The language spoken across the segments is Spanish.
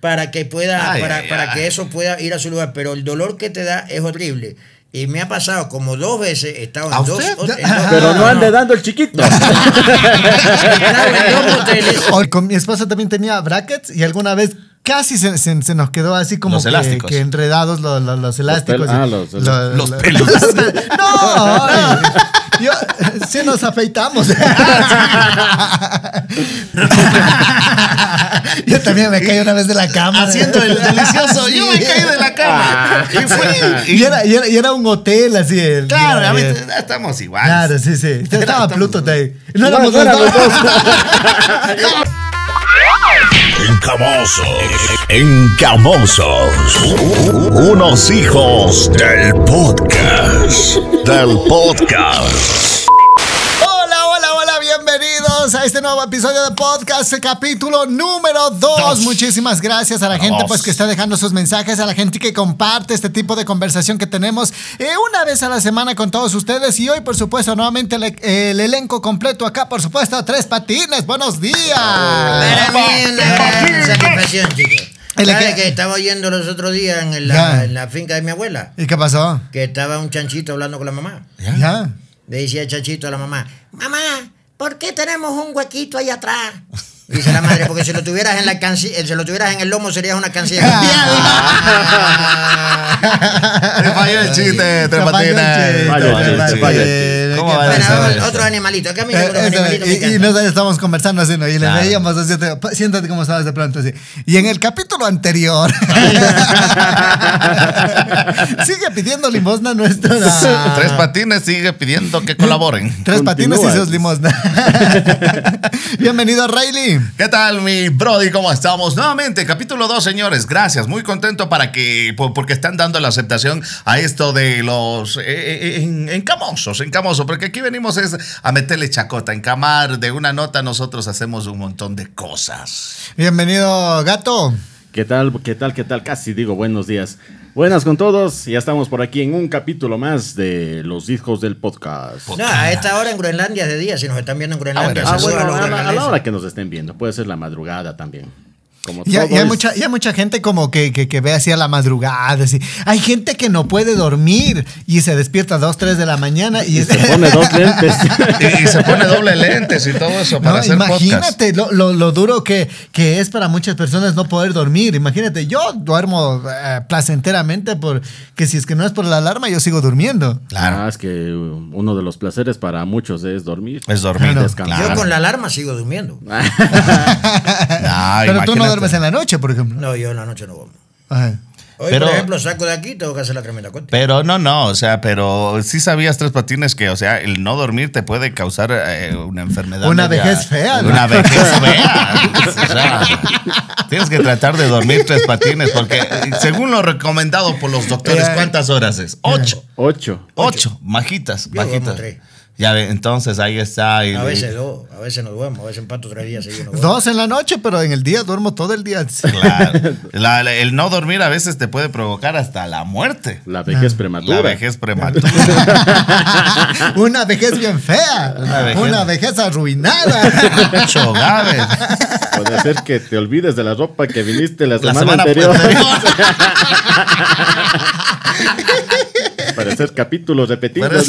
para que pueda, Ay, para, ay, para ay. que eso pueda ir a su lugar. Pero el dolor que te da es horrible. Y me ha pasado como dos veces, he estado ¿A en dos, en dos- Pero no ande dando el chiquito. O con mi esposa también tenía brackets y alguna vez casi se, se- se nos quedó así como Los que, elásticos. que enredados lo- lo- los, elásticos. pel- ah, y- los- lo- los lo- pelos. no, ay, yo, sí nos afeitamos. yo también me caí una vez de la cama. Haciendo el delicioso. Yo me caí de la cama. Y fue. Y era, y, era, y era un hotel así. el- Claro, a mí eh, estamos igual. Claro, sí, sí. Estaba Estamos- Pluto ahí. No No, éramos no dos. Encamosos. Encamosos. Unos hijos del podcast. Del podcast. Bienvenidos a este nuevo episodio de podcast, capítulo número 2. Muchísimas gracias a la gente pues que está dejando sus mensajes, a la gente que comparte este tipo de conversación que tenemos eh, una vez a la semana con todos ustedes y hoy por supuesto nuevamente el, el elenco completo acá, por supuesto, Tres Patines, buenos días. Para mí es una satisfacción, chicos. El ¿Sabes que- que estaba oyendo los otros días en la, en la finca de mi abuela? ¿Y qué pasó? Que estaba un chanchito hablando con la mamá. Ya. Le decía el chanchito a la mamá, mamá, ¿por qué tenemos un huequito ahí atrás? Dice la madre, porque si lo tuvieras en la canci- eh, si lo tuvieras en el lomo serías una cancilla. Te falló el chiste, Tres Te falló el Patines. te falló el el chiste. ¿Cómo ¿Qué va a otro animalito. Acá a mí Eh, animalitos me y, y nosotros estábamos conversando así, ¿no? Y le Claro. veíamos así, siéntate como estabas de pronto así. Y en el capítulo anterior, sigue pidiendo limosna nuestra. Tres Patines sigue pidiendo que colaboren. Tres patines y sus limosna. Bienvenido, Riley. ¿Qué tal, mi Brody? ¿Cómo estamos? Nuevamente, capítulo 2, señores. Gracias. Muy contento para que, por- porque están dando la aceptación a esto de los eh, eh, en- encamosos, encamosos. Porque aquí venimos es a meterle chacota, encamar. De una nota nosotros hacemos un montón de cosas. Bienvenido, gato. ¿Qué tal? ¿Qué tal? ¿Qué tal? Casi digo buenos días. Buenas con todos. Ya estamos por aquí en un capítulo más de Los Hijos del Podcast. No, a esta hora en Groenlandia es de día, si nos están viendo en Groenlandia. bueno, Ah, bueno, a la, a la hora que nos estén viendo. Puede ser la madrugada también. Como Y, hay- y hay, es- mucha, y hay mucha gente como que, que, que ve así a la madrugada. Así. Hay gente que no puede dormir y se despierta a 2, 3 de la mañana y, y se pone dos lentes. Y, y se pone doble lentes y todo eso para No, hacer podcast. imagínate lo, lo- lo duro que, que es para muchas personas no poder dormir. Imagínate, yo duermo eh, placenteramente porque si es que no es por la alarma, yo sigo durmiendo. Claro. Ah, es que uh, uno de los placeres para muchos es dormir. Es dormir. Claro. Descansar. Yo con la alarma sigo durmiendo. Pero tú no imagínate. Duermes en la noche, por ejemplo. No, yo en la noche no voy. Ajá. Hoy, Pero- por ejemplo, saco de aquí, tengo que hacer la tremenda cuenta. Pero no, no, o sea, pero sí sabías tres patines que, o sea, el no dormir te puede causar eh, una enfermedad. Una media- vejez fea, ¿no? Una vejez fea. O sea, tienes que tratar de dormir tres patines porque según lo recomendado por los doctores, ¿cuántas horas es? Ocho. Ocho. Ocho, majitas, Yo duermo tres. Ya ve, entonces ahí está. y- A veces dos, a veces no duermo, a veces empato tres días seguidos. no duermo. Dos en la noche, pero en el día duermo todo el día. Claro. La- la- el no dormir a veces te puede provocar hasta la muerte. La vejez La prematura. vejez prematura. Una vejez bien fea. Una Una vejez. vejez, arruinada. Ocho gaves. Puede ser que te olvides de la ropa que viniste la La semana, semana anterior. hacer capítulos repetidos.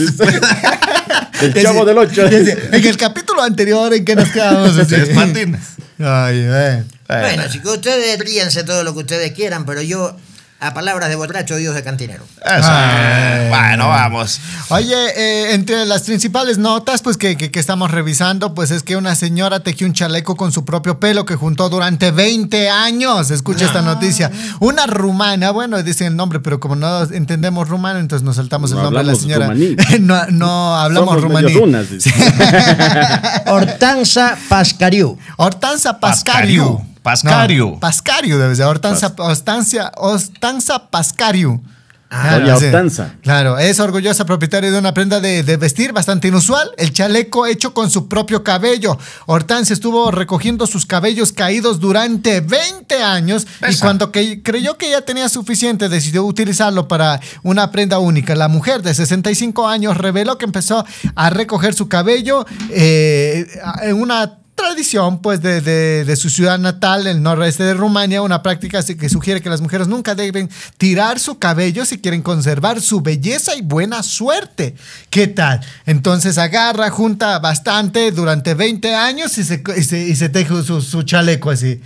Es- dice. El chavo del ocho. En el capítulo anterior, ¿en que nos quedamos? Tres patines. Ay, eh. Bueno, así que ustedes ríense todo lo que ustedes quieran, pero yo, a palabras de borracho, Dios de cantinero. Eso. Ay. Bueno, vamos. Oye, eh, entre las principales notas pues que, que- que estamos revisando, pues es que una señora tejió un chaleco con su propio pelo que juntó durante 20 años. Escucha esta noticia. Una rumana, bueno, dicen el nombre, pero como no entendemos rumano, entonces nos saltamos No el nombre de la señora. rumaní. no, no hablamos rumaní. Hortanza Pascariu. Hortanza Pascariu. Pascariu. No, Pascariu debe ser. Hortanza, Hortanza, Hortanza Pascariu. Ah, Doña Hortanza. Claro, es orgullosa propietaria de una prenda de, de vestir bastante inusual, el chaleco hecho con su propio cabello. Hortensia estuvo recogiendo sus cabellos caídos durante 20 años y cuando que- creyó que ya tenía suficiente decidió utilizarlo para una prenda única. La mujer de 65 años reveló que empezó a recoger su cabello eh, en una tradición pues de, de- de su ciudad natal, el noroeste de Rumania, una práctica que sugiere que las mujeres nunca deben tirar su cabello si quieren conservar su belleza y buena suerte. ¿Qué tal? Entonces agarra, junta bastante durante 20 años y se, y se, y se teje su, su chaleco así.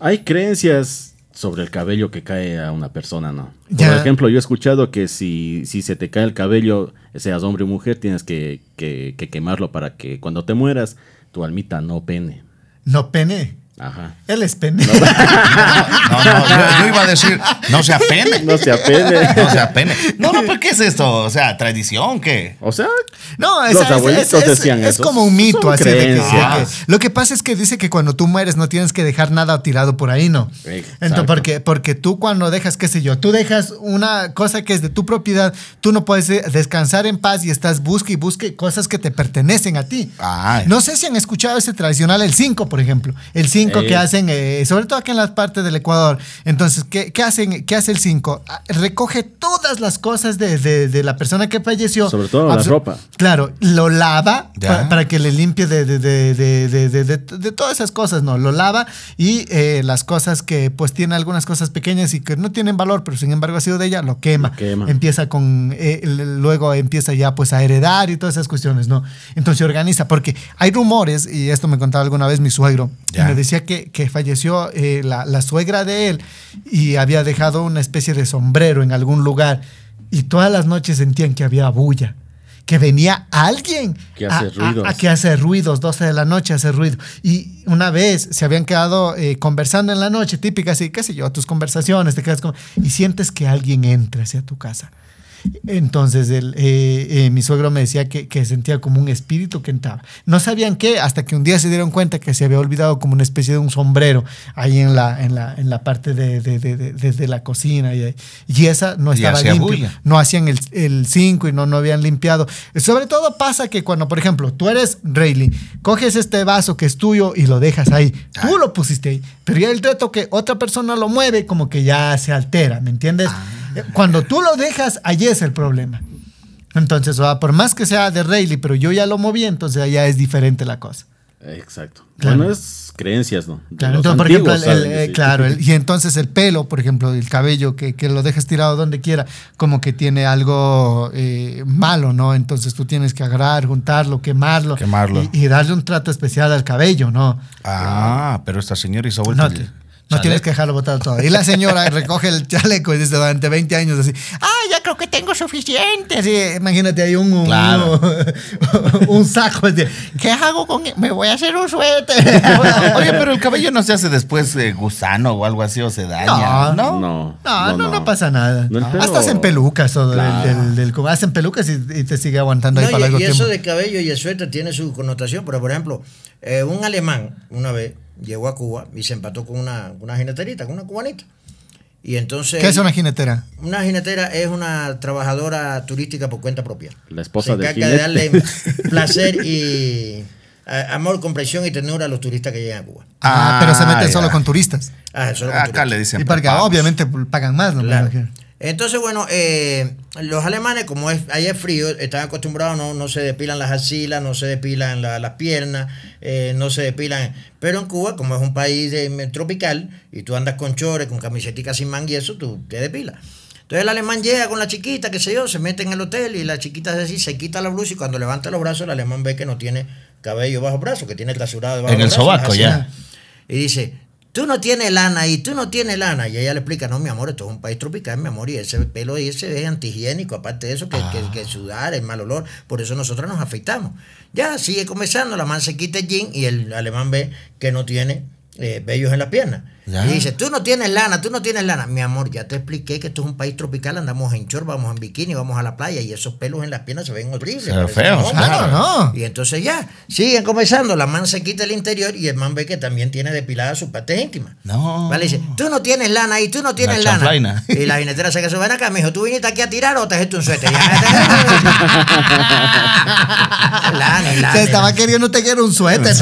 Hay creencias sobre el cabello que cae a una persona, ¿no? Por Ya. ejemplo, yo he escuchado que si, si se te cae el cabello, seas hombre o mujer, tienes que, que- que quemarlo para que cuando te mueras, tu almita no pene. No pene. Ajá. Él es pene. No, no, yo, yo iba a decir, no se apene. No se apene. No se apene. No, no, pero ¿qué es esto? O sea, tradición, ¿qué? O sea, No, es, Los es- abuelitos es- es- decían es eso. como un mito Son así de que- de que, creencias. lo que pasa es que dice que cuando tú mueres no tienes que dejar nada tirado por ahí, ¿no? Exacto. Entonces, porque, porque tú cuando dejas, qué sé yo, tú dejas una cosa que es de tu propiedad, tú no puedes descansar en paz y estás busque y busque cosas que te pertenecen a ti. Ay. No sé si han escuchado ese tradicional, el 5, por ejemplo. El 5 Eh. que hacen, eh, sobre todo aquí en las partes del Ecuador. Entonces, ¿qué, qué hacen, ¿qué hace el 5? Recoge todas las cosas de, de- de la persona que falleció. Sobre todo la ropa. Claro, lo lava para, que le limpie de, de, de, de, de- de- de- de todas esas cosas, ¿no? Lo lava y eh, las cosas que pues tiene algunas cosas pequeñas y que no tienen valor, pero sin embargo ha sido de ella, lo quema. Lo quema. Empieza con, eh, luego empieza ya pues a heredar y todas esas cuestiones, ¿no? Entonces se organiza, porque hay rumores, y esto me contaba alguna vez mi suegro, Ya. y me decía que, que falleció eh, la, la suegra de él y había dejado una especie de sombrero en algún lugar y todas las noches sentían que había bulla. Que venía alguien Que hace a- ruidos. a que hace ruidos, 12 de la noche hace ruido. Y una vez se habían quedado eh, conversando en la noche, típica así, qué sé yo, tus conversaciones, te quedas como, y sientes que alguien entra hacia tu casa. Entonces el, eh, eh, mi suegro me decía que, que sentía como un espíritu que entraba. No sabían qué, hasta que un día se dieron cuenta que se había olvidado como una especie de un sombrero ahí en la, en la, en la parte de, de- de- de- la cocina. Y, y esa no estaba limpia. No hacían el 5 y no, no habían limpiado. Sobre todo pasa que cuando, por ejemplo, tú eres Rayleigh, coges este vaso que es tuyo y lo dejas ahí. Tú lo pusiste ahí. Pero ya el trato que otra persona lo mueve, como que ya se altera, ¿me entiendes? Eh, Cuando tú lo dejas, allí es el problema. Entonces, o sea, por más que sea de Rayleigh, pero yo ya lo moví, entonces allá es diferente la cosa. exacto. Claro. Bueno, es creencias, ¿no? De Claro, entonces, por ejemplo, el- el- claro, el- y entonces el pelo, por ejemplo, el cabello, que, que lo dejes tirado donde quiera, como que tiene algo eh, malo, ¿no? Entonces tú tienes que agarrar, juntarlo, quemarlo. Quemarlo. Y, y darle un trato especial al cabello, ¿no? Ah, pero esta señora hizo vuelta. No, no tienes que dejarlo botado todo. Y la señora recoge el chaleco y dice durante 20 años así, ah, ya creo que tengo suficiente. Así, imagínate ahí un, un, Claro. un saco de, ¿qué hago con él? Me voy a hacer un suéter. Oye, pero el cabello no se hace después eh, gusano o algo así o se daña. No. No. No, No, no, no, pasa nada. Pelo- Hasta hacen pelucas o del- Claro. del, del- como hacen pelucas y, y te sigue aguantando ahí No, para y, largo y eso tiempo. de cabello y el suéter tiene su connotación, pero por ejemplo, eh, un alemán una vez llegó a Cuba y se empató con una, una jineterita, con una cubanita. Y entonces... ¿Qué es una jinetera? Una jinetera es una trabajadora turística por cuenta propia. La esposa Se del encarga de darle jinete. placer y amor, comprensión y ternura a los turistas que llegan a Cuba. Ah, pero se meten ya. solo con turistas. Ah, solo con Acá turistas. le dicen. Y porque obviamente pagan más, ¿no? Claro. Entonces, bueno, eh, los alemanes, como es, ahí es frío, están acostumbrados, no, no se depilan las axilas, no se depilan la- las piernas, eh, no se depilan. Pero en Cuba, como es un país de- tropical, y tú andas con chores, con camisetica sin manga y eso, tú te depilas. Entonces el alemán llega con la chiquita, qué sé yo, se mete en el hotel y la chiquita es así, se quita la blusa y cuando levanta los brazos el alemán ve que no tiene cabello bajo brazo, que tiene trasurado debajo En el brazo, sobaco, ya. Y dice, tú no tienes lana y tú no tienes lana. Y ella le explica, no, mi amor, esto es un país tropical, mi amor, y ese pelo ahí ese es antihigiénico, aparte de eso, que, que, que sudar, el mal olor, por eso nosotros nos afeitamos. Ya, sigue conversando, la man se quita el jean y el alemán ve que no tiene eh, vellos en las piernas. Ya. Y dice, tú no tienes lana, tú no tienes lana. Mi amor, ya te expliqué que esto es un país tropical, andamos en short, vamos en bikini, vamos a la playa y esos pelos en las piernas se ven horribles. Se claro, no. Y entonces ya, siguen conversando, la man se quita el interior y el man ve que también tiene depilada su parte íntima. No. Vale, dice, tú no tienes lana y tú no tienes La lana. Y la jinetera se quedó, ven acá, me dijo, ¿tú viniste aquí a tirar o te hiciste un suéter? Lana, lana, Se estaba lana. queriendo tejer un suéter.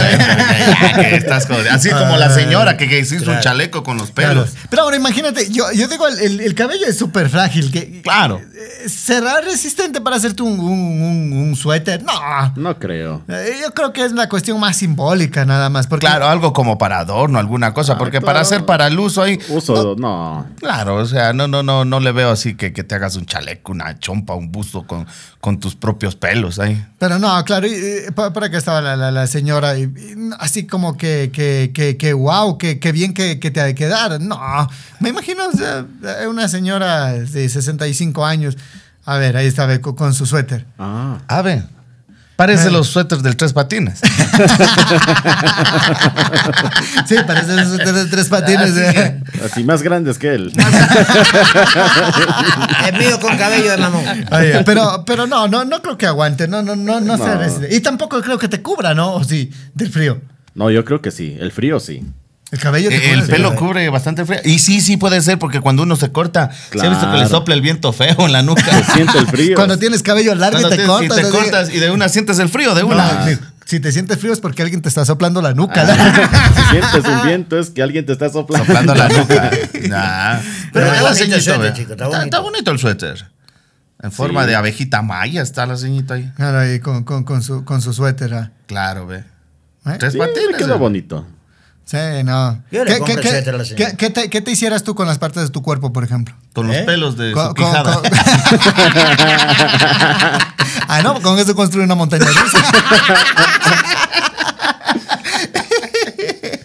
Estás Así como la señora que, que se hizo un Claro. Chaleco con los Claro. pelos. Pero ahora imagínate, yo, yo digo, el, el- el cabello es súper frágil. Que, Claro. eh, ¿Será resistente para hacerte un, un- un- un suéter? No. No creo. Eh, Yo creo que es la cuestión más simbólica nada más. Porque, Claro, algo como para adorno, alguna cosa, porque para hacer para el uso ahí. Uso, no. Claro, o sea, no, no, no, no le veo así que, que te hagas un chaleco, una chompa, un busto con, con tus propios pelos ahí. Pero no, claro, y, y, pa- para que estaba la, la- la señora, y, y así como que, que, que, que wow, que, que bien que, que te ha de quedar. No, me imagino o sea, una señora de 65 años. A ver, ahí estaba con, con su suéter. Ah. A ver, parece Eh. los suéteres del tres patines. Sí, parece un suéter de tres patines. Así eh. Así más grandes que él. Es mío con cabello de mamón. Oye, pero, pero no, no, no creo que aguante, no, no, no, no, No. Y tampoco creo que te cubra, ¿no? O sí, del frío. No, yo creo que sí. El frío sí. El cabello te Eh, El pelo cubre bastante frío. Y sí, sí puede ser, porque cuando uno se corta, ¿se ha visto que le sopla el viento feo en la nuca? Se siente el frío. Cuando tienes cabello largo Cuando y te tienes- cortas. y te cortas y de una sientes el frío de una. si te sientes frío es porque alguien te está soplando la nuca. Si sientes un viento es que alguien te está soplando. Soplando la nuca. Nah. Pero Pero está la bonito el ceñito, suéter, ve. chico, está bonito. está bonito el suéter. En forma Sí. de abejita maya está la ceñita ahí. Claro, ahí con, con, con su, con su suéter. ah. Claro, ve. ¿Eh? Tres Sí, patines. quedó eh. bonito. Sí, no. Yo le ¿Qué, compro señora. te, qué te hicieras tú con las partes de tu cuerpo, por ejemplo? Con los ¿Eh? pelos de Con- su con- ah, no, con eso construir una montaña rusa.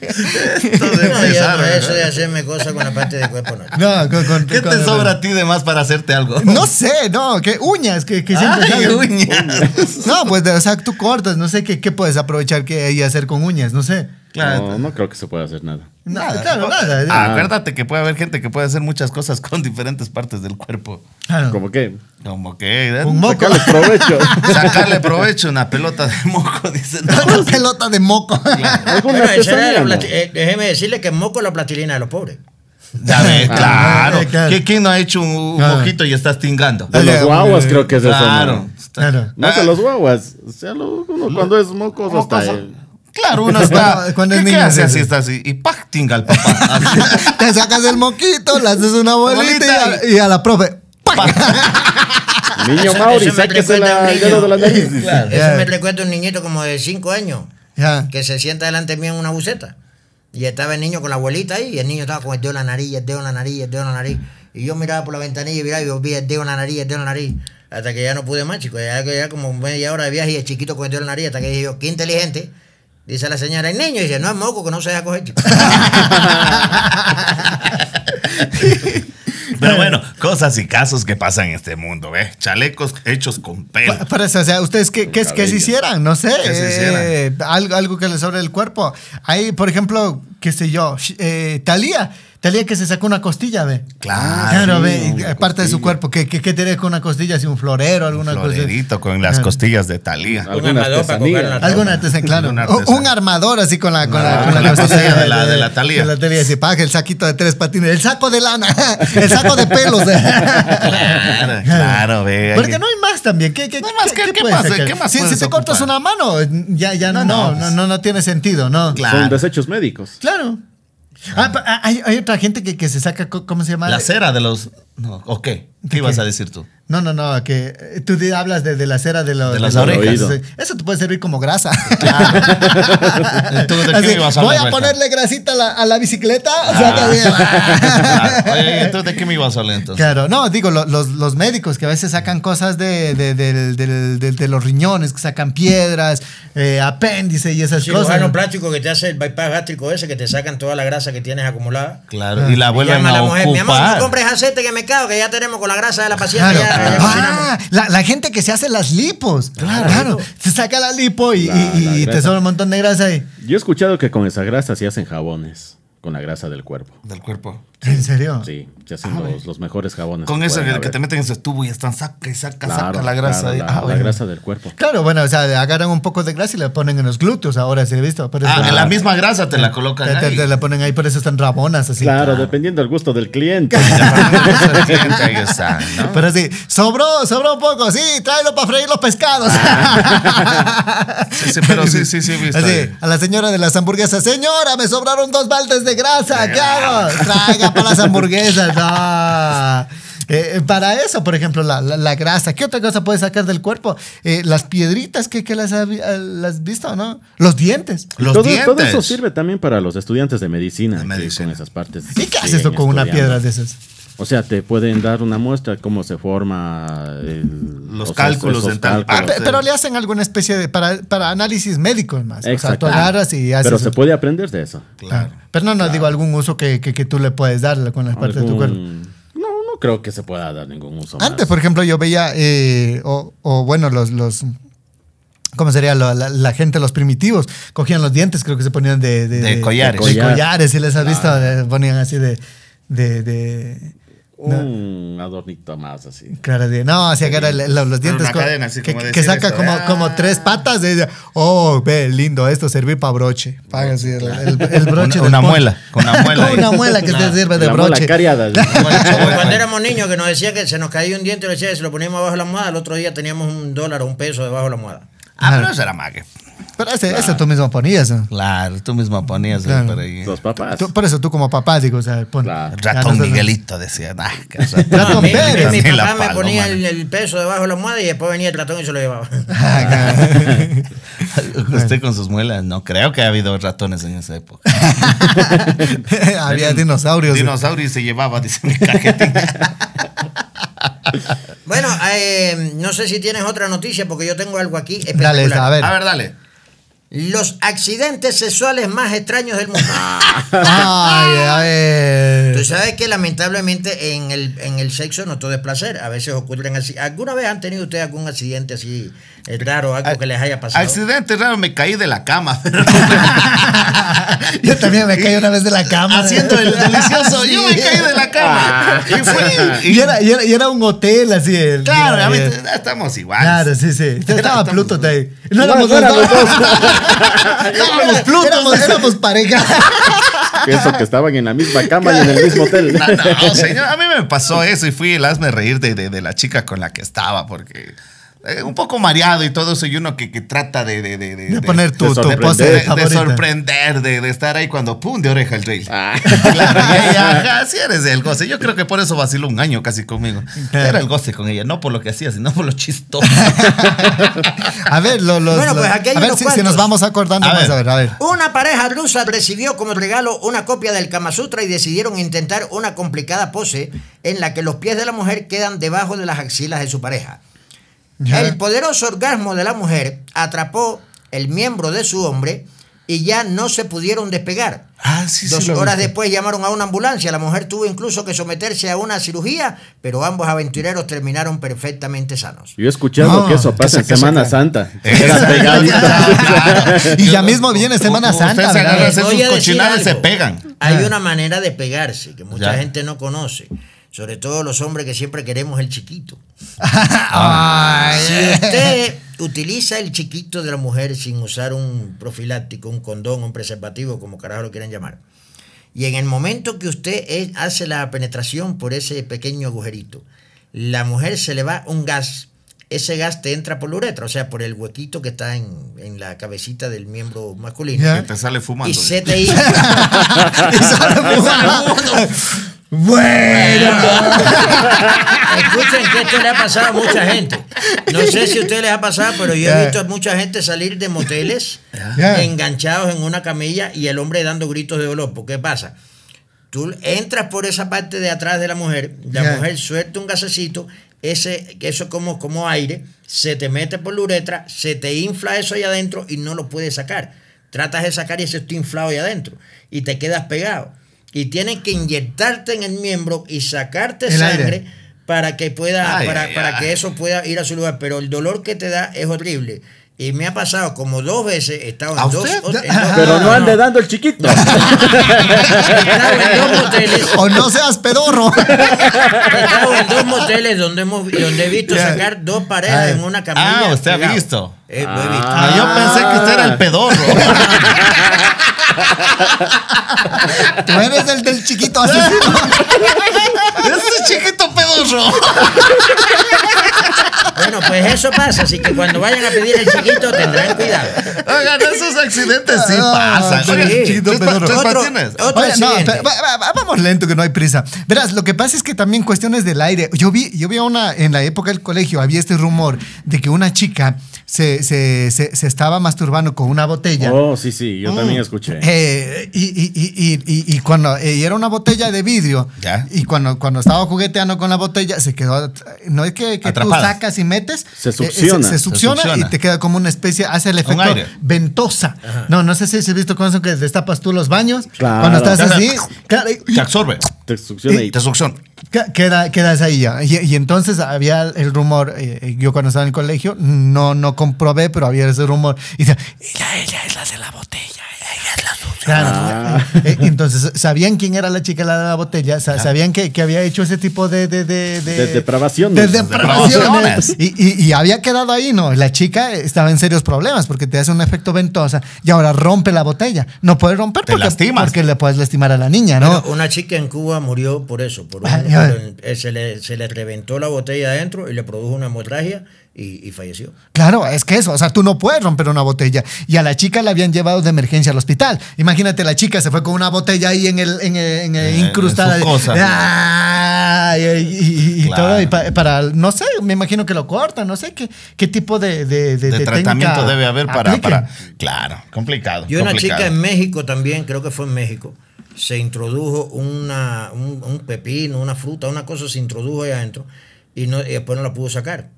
Esto de No, empezar, ya, de hacerme cosas con la parte de cuerpo no. No, con, con- ¿Qué con- te sobra a ti de más para hacerte algo? No sé, no, que uñas, que, que siempre Ay, uñas. No, pues, de- o sea, tú cortas, no sé qué, qué puedes aprovechar que, y hacer con uñas, no sé. Claro. No, no creo que se pueda hacer nada. No, claro, nada. Ah, acuérdate que puede haber gente que puede hacer muchas cosas con diferentes partes del cuerpo. Claro. Como que Como que ¿eh? Un moco. sacarle provecho. sacarle provecho una pelota de moco, dicen. Una pelota de moco. Bueno, era la ¿no? eh, déjeme decirle que moco es la platilina de los pobres. Ya ves, claro. Ah, claro. ¿Qué- ¿Quién no ha hecho un Claro. mojito y estás tingando? De los guaguas creo que es eso. Claro. ¿no? Claro. No los guaguas. O sea, lo- uno cuando es mocoso está Mocoso. Claro, uno está. Cuando- es ¿Qué, qué niño, hace así? sí. Está así. Y ¡pac! tinga al papá. Así. Te sacas el moquito, le haces una bolita y a, Bolita y a la profe. ¡pac! Niño Mauri, eso me sáquese recuerda a un la, el niño. dedo de la nariz. Claro. Eso me recuerda a un niñito como de 5 años Ya. que se sienta delante mío en una buceta. Y estaba el niño con la abuelita ahí y el niño estaba con el dedo en la nariz, el dedo en la nariz, el dedo en la nariz. Y yo miraba por la ventanilla y miraba y yo vi el dedo en la nariz, el dedo en la nariz. Hasta que ya no pude más, chico. Ya, ya como media hora de viaje y el chiquito con el dedo en la nariz. Hasta que dije yo, qué inteligente. Dice la señora, el niño dice, no es moco que no se deja coger, chico. Pero bueno, cosas y casos que pasan en este mundo, ¿ves? Chalecos hechos con pelo. Eso, o sea, ¿ustedes qué, qué, qué se hicieran? No sé. ¿Qué se eh, algo, algo que les sobre el cuerpo. Hay, por ejemplo, qué sé yo, eh, Talía. Talía que se sacó una costilla, ve. Claro. Claro, sí, ve, una parte de su cuerpo. ¿Qué, qué, qué tiene con una costilla? Así un florero, alguna cosa. Florerito con las Claro. costillas de Talía. Alguna armador para en la Alguna artesanía, claro. Un armador así con la, con la, con con la costilla de la- de la Thalía. De la Thalía, así, paga el saquito de tres patines. El saco de lana. El saco de pelos. Claro, claro, ve. Porque no hay más también. ¿Qué, qué, No hay más. ¿Qué- qué más? ¿Qué más si, si te cortas una mano, ya, ya no, No, no, no, no, no, tiene sentido, ¿no? Claro. Son desechos médicos. Claro. Ah, ah, hay, hay otra gente que, que se saca, ¿cómo se llama? La cera de los. No, ¿O qué? ¿Qué ibas a decir tú? No, no, no, que eh, tú hablas de, de la cera de los, De las orejas. oídos. Eso te puede servir como grasa. ¿Tú de qué Así, me ibas a voy a ponerle grasita a la, a la bicicleta. o sea, que- Claro. Oye, ¿tú de qué me ibas a hablar entonces? Claro, no, digo, lo- los, los médicos que a veces sacan cosas de, los riñones, que sacan piedras, eh, apéndice y esas cosas. Cirujano plástico que te hace el bypass gástrico ese, que te sacan toda la grasa que tienes acumulada. Claro, y la Y vuelven llama a a la mujer, mi amor, ocupar. no compres aceite que me que ya tenemos con la grasa de la paciente. Claro. Ya, ya cocinamos. Ah, la, la gente que se hace las lipos. Claro. Se saca la lipo y, La- y- y la te sobra un montón de grasa ahí. Yo he escuchado que con esa grasa se hacen jabones. Con la grasa del cuerpo. Del cuerpo. ¿En serio? Sí, se hacen los, los mejores jabones. Con que eso que, que te meten en ese tubo y están saca y saca, Claro, saca la grasa. claro, ahí. la, Ah, la bueno. grasa del cuerpo. Claro, bueno, o sea, agarran un poco de grasa y la ponen en los glúteos ahora, ¿sí he visto? Pero Ah, en la misma grasa te la colocan te, ahí. te la ponen ahí, por eso están rabonas así. Claro, dependiendo del gusto del cliente. Ahí está, ¿no? Pero sí, sobró, sobró un poco, sí, tráelo para freír los pescados. Sí, sí, pero sí, sí, sí, he visto. Así, a la señora de las hamburguesas, señora, me sobraron dos baldes de grasa, ¿qué hago? Traiga para las hamburguesas, no. Eh, eh, para eso, por ejemplo, la, la- la grasa. ¿Qué otra cosa puedes sacar del cuerpo? Eh, las piedritas, ¿qué, qué las, has vi- las has visto o no? Los dientes. Los todo, dientes. todo eso sirve también para los estudiantes de medicina. De que medicina. Con esas partes. ¿Y qué haces tú con una piedra de esas? O sea, te pueden dar una muestra cómo se forma el- Los o sea, cálculos en tal parte. Pe- Pero le hacen alguna especie de. para, para análisis médicos más. O sea, Exacto. tú agarras y haces. Pero se puede aprender de eso. Claro. Pero no, no digo algún uso que, que, que tú le puedes dar con las partes de tu cuerpo. No, no creo que se pueda dar ningún uso. Antes, más. por ejemplo, yo veía, eh, o, o bueno, los, los ¿cómo sería? La, la gente, los primitivos, cogían los dientes, creo que se ponían de, De collares. De Collar. collares, si les has visto, eh, ponían así de, de, Un adornito más así. Claro, de, no, así agarra el- los dientes cadena, así que, como saca esto, como, ah. como tres patas de oh, ve, lindo esto, servir para broche. Paga así el, el- el broche. Una- del una poncho. muela, con una muela Con una muela que te sirve de La broche. cariada. Como cuando éramos niños que nos decía que se nos caía un diente y lo decía que se lo poníamos abajo de la almohada, el otro día teníamos un dólar o un peso debajo de la almohada. Ah, pero eso era mague. Pero ese, ese tú mismo ponías. ¿no? Claro, tú mismo ponías Claro. por ahí. Los papás. Tú- por eso tú como papá, digo, o sea, pon. Claro. Ratón no Miguelito decía. "Ah, No, ratón a mí- Pérez. mi papá me ponía ¿no? el, el peso debajo de la almohada y después venía el ratón y se lo llevaba. Usted con sus muelas, no creo que haya habido ratones en esa época. Había dinosaurios. Dinosaurio y se llevaba, dice mi cajetín. Bueno, eh, no sé si tienes otra noticia porque yo tengo algo aquí Dale, espectacular. a ver. A ver, dale. Los accidentes sexuales más extraños del mundo. Ay, a ver. Tú sabes que lamentablemente en el, en el sexo no todo es placer. A veces ocurren así. ¿Alguna vez han tenido ustedes algún accidente así eh, raro, algo que les haya pasado? Accidente raro, me caí de la cama. Yo también me caí una vez de la cama. Haciendo el delicioso. Yo me caí de la cama. Y fue. Y era, y era, y era un hotel así. el- Claro, a mí estamos iguales. Claro, sí, sí. Estaba Pluto ahí. No éramos dos. Éramos Pluto. Éramos, éramos pareja. Pienso que estaban en la misma cama y en el mismo hotel. No, no, señor, a mí me pasó eso y fui el hazme reír de, de- de la chica con la que estaba, porque eh, un poco mareado y todo eso, y uno que, que trata de, de, de, De poner tu, de tu sorprender, pose de, sorprender, de, de estar ahí cuando pum, de oreja el rey. Ah. Claro, y ella, ajá, sí eres el goce. Yo creo que por eso vaciló un año casi conmigo. Era el goce con ella, no por lo que hacía, sino por lo chistoso. A ver, lo- los- Bueno, pues aquí hay a ver si, si nos vamos acordando A más. ver. A ver, a ver. Una pareja rusa recibió como regalo una copia del Kama Sutra y decidieron intentar una complicada pose en la que los pies de la mujer quedan debajo de las axilas de su pareja. El poderoso orgasmo de la mujer atrapó el miembro de su hombre y ya no se pudieron despegar. Ah, sí, Dos horas vi. después llamaron a una ambulancia. La mujer tuvo incluso que someterse a una cirugía, pero ambos aventureros terminaron perfectamente sanos. Yo he escuchado No, que eso que pasa se- en se Semana. Santa. Y ya mismo viene Semana Santa, se agarra a ¿verdad? hacer Voy sus cochinales se pegan. Hay una manera de pegarse que mucha Ya. gente no conoce. Sobre todo los hombres que siempre queremos el chiquito. Ay, Si usted utiliza el chiquito de la mujer sin usar un profiláctico, un condón, un preservativo, como carajo lo quieran llamar, y en el momento que usted es- hace la penetración por ese pequeño agujerito, la mujer se le va un gas, ese gas te entra por la uretra, o sea, por el huequito que está en, en la cabecita del miembro masculino. Que te sale fumando. Y se te. Y sale fumando. Bueno. Escuchen que esto le ha pasado a mucha gente. No sé si a ustedes les ha pasado, pero yo he visto a mucha gente salir de moteles enganchados en una camilla y el hombre dando gritos de dolor. ¿Por qué pasa? Tú entras por esa parte de atrás de la mujer, la mujer suelta un gasecito, ese, eso como, como aire, se te mete por la uretra, se te infla eso ahí adentro y no lo puedes sacar. Tratas de sacar y eso está inflado ahí adentro y te quedas pegado. Y tienen que inyectarte en el miembro y sacarte El aire. sangre para que pueda, Ay, para, ay, para ay. que eso pueda ir a su lugar. Pero el dolor que te da es horrible. Y me ha pasado como dos veces, he estado ¿A en dos, en dos- Pero no ande dando el chiquito. he estado en dos moteles. O no seas pedorro. He estado en dos moteles donde, hemos, donde he visto sacar dos parejas Ay. en una camilla. Ah, usted ha visto. Eh, lo he visto. Ah, yo pensé que usted era el pedorro. Tú eres el del chiquito. Ese chiquito pedorro. Bueno, pues eso pasa, así que cuando vayan a pedir el chiquito tendrán cuidado. Oigan, esos accidentes sí Ah, pasan. sí, Oigan, chiquito pedorro. tres Otro- otro Oye, no, va- va- vamos lento, que no hay prisa. Verás, lo que pasa es que también cuestiones del aire. Yo vi, yo vi a una, en la época del colegio, había este rumor de que una chica se, se, se, se estaba masturbando con una botella. Oh, sí, sí, yo también escuché. Eh, y, y, y, y, y- y cuando eh, y era una botella de vidrio Ya. y cuando, cuando estaba jugueteando con la botella se quedó no es que, que tú sacas y metes Se eh, succiona. se, se succiona Se succiona. y te queda como una especie hace el efecto ventosa no no sé si has visto con eso que destapas tú los baños Claro. cuando estás Claro. así claro, y- Te absorbe. Te succiona y Te succiona. Que- Queda, quedas ahí ya. Y, y entonces había el rumor, eh, yo cuando estaba en el colegio, no, no comprobé, pero había ese rumor. Y decía, ella, ella es la de la botella, ella es la. Claro. Ah. Eh, Entonces, sabían quién era la chica la de la botella, sa- sabían que, que había hecho ese tipo de... De, de, De depravaciones. de depravaciones. Depravaciones. Y, y- y había quedado ahí, ¿no? La chica estaba en serios problemas porque te hace un efecto ventosa y ahora rompe la botella. No puede romper Te porque, lastimas. porque le puedes lastimar a la niña, ¿no? Una chica en Cuba murió por eso. Por un- Ah, eh, se, le, se le reventó la botella adentro y le produjo una hemorragia y, y falleció. Claro, es que eso, o sea, tú no puedes romper una botella. Y a la chica la habían llevado de emergencia al hospital. Imagínate, la chica se fue con una botella ahí en el, en el- en el Eh, incrustada. en cosa. Ah, y, y- y- y Claro. todo, y pa- para, no sé, me imagino que lo cortan, no sé qué, qué tipo de, de, de- De de tratamiento debe haber para, para. Claro, complicado. Y una complicado. chica en México también, creo que fue en México, se introdujo una, un, un pepino, una fruta, una cosa se introdujo ahí adentro y, no, y después no la pudo sacar.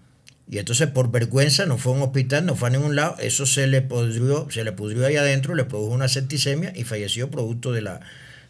Y entonces por vergüenza no fue a un hospital, no fue a ningún lado, eso se le pudrió, se le pudrió ahí adentro, le produjo una septicemia y falleció producto de la...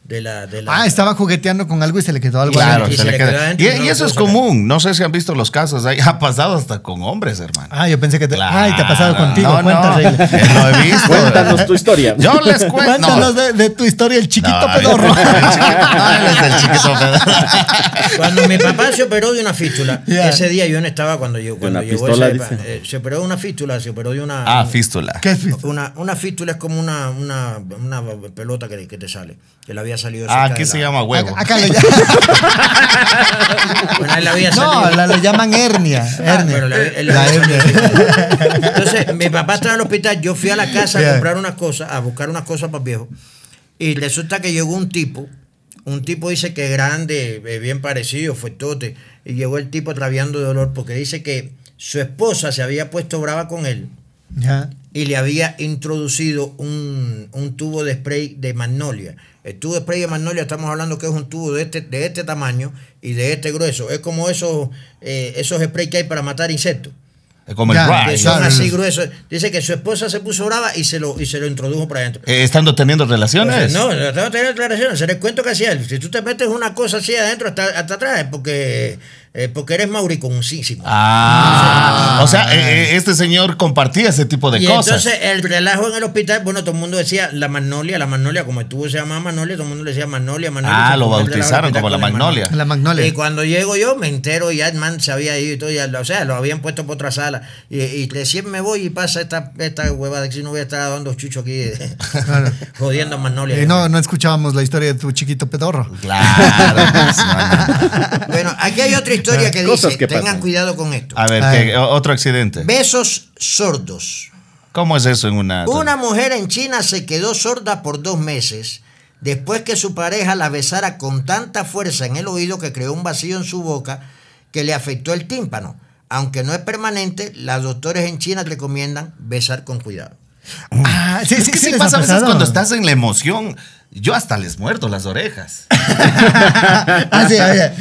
De la, de la Ah, estaba jugueteando con algo y se le quedó algo Claro, adentro. Y se se le quedó adentro Y, no eso es común. No sé si han visto los casos. ahí. Ha pasado hasta con hombres, hermano. Ah, yo pensé que te, Claro. ay, te ha pasado contigo. No, no, Cuéntanos, eh, lo he visto. Cuéntanos tu historia. Yo les cuento. Cuéntanos de, de tu historia, el chiquito No, pedorro. el chiquito- no, él es el chiquito pedorro. Cuando mi papá se operó de una fístula, ese día yo no estaba cuando yo cuando una llegó pistola, eh, se operó de una fístula, se operó de una Ah, un- fístula. ¿Qué es fiesta? Una, una fístula es como una, una, una pelota que, que te sale, que le había salido Ah, cerca aquí de se la- llama huevo. Acá, acá le llaman. Bueno, No, la, le llaman hernia. Ah, hernia. La hernia. Entonces, mi papá estaba en el hospital, yo fui a la casa a comprar unas cosas, a buscar unas cosas para viejo. Y resulta que llegó un tipo, un tipo dice que grande, eh, bien parecido, fuertote. Y llegó el tipo traviando de dolor porque dice que su esposa se había puesto brava con él Ya. Y le había introducido un, un tubo de spray de magnolia. El tubo de spray de magnolia, estamos hablando que es un tubo de este, de este tamaño y de este grueso. Es como esos, eh, esos sprays que hay para matar insectos. Es Como Ya, el Que Rise. son claro. así gruesos. Dice que su esposa se puso brava y se lo, y se lo introdujo para adentro. Eh, ¿Estando teniendo relaciones? no, no estaba teniendo declaraciones. Será el cuento que hacía él. Si tú te metes una cosa así adentro hasta, hasta atrás porque, eh, porque eres mauriconcísimo. Ah, o sea, eh, eh, este señor compartía ese tipo de y cosas. entonces el relajo en el hospital, bueno, todo el mundo decía la magnolia, la magnolia, como el tubo se llamaba magnolia, todo el mundo le decía magnolia, magnolia. Ah, lo bautizaron como la magnolia. La magnolia. Y cuando llego yo, me entero ya el man se había ido y todo, ya, o sea, lo habían puesto por otra sala. Y, y recién me voy y pasa esta, esta hueva de que si no voy a estar dando chucho aquí, jodiendo a magnolia. Y no, no escuchábamos la historia de tu chiquito pedorro. Claro. pues, no, no. Bueno, aquí hay otra historia que Cosas dice, que tengan pasan. cuidado con esto. A ver, Ay. ¿qué- o- otro accidente. Besos sordos. ¿Cómo es eso en una... Una mujer en China se quedó sorda por dos meses después que su pareja la besara con tanta fuerza en el oído que creó un vacío en su boca que le afectó el tímpano. Aunque no es permanente, los doctores en China recomiendan besar con cuidado. Ah, sí, es sí, que sí pasa a veces cuando estás en la emoción. Yo hasta les muerdo las orejas. Ah, sí, oye.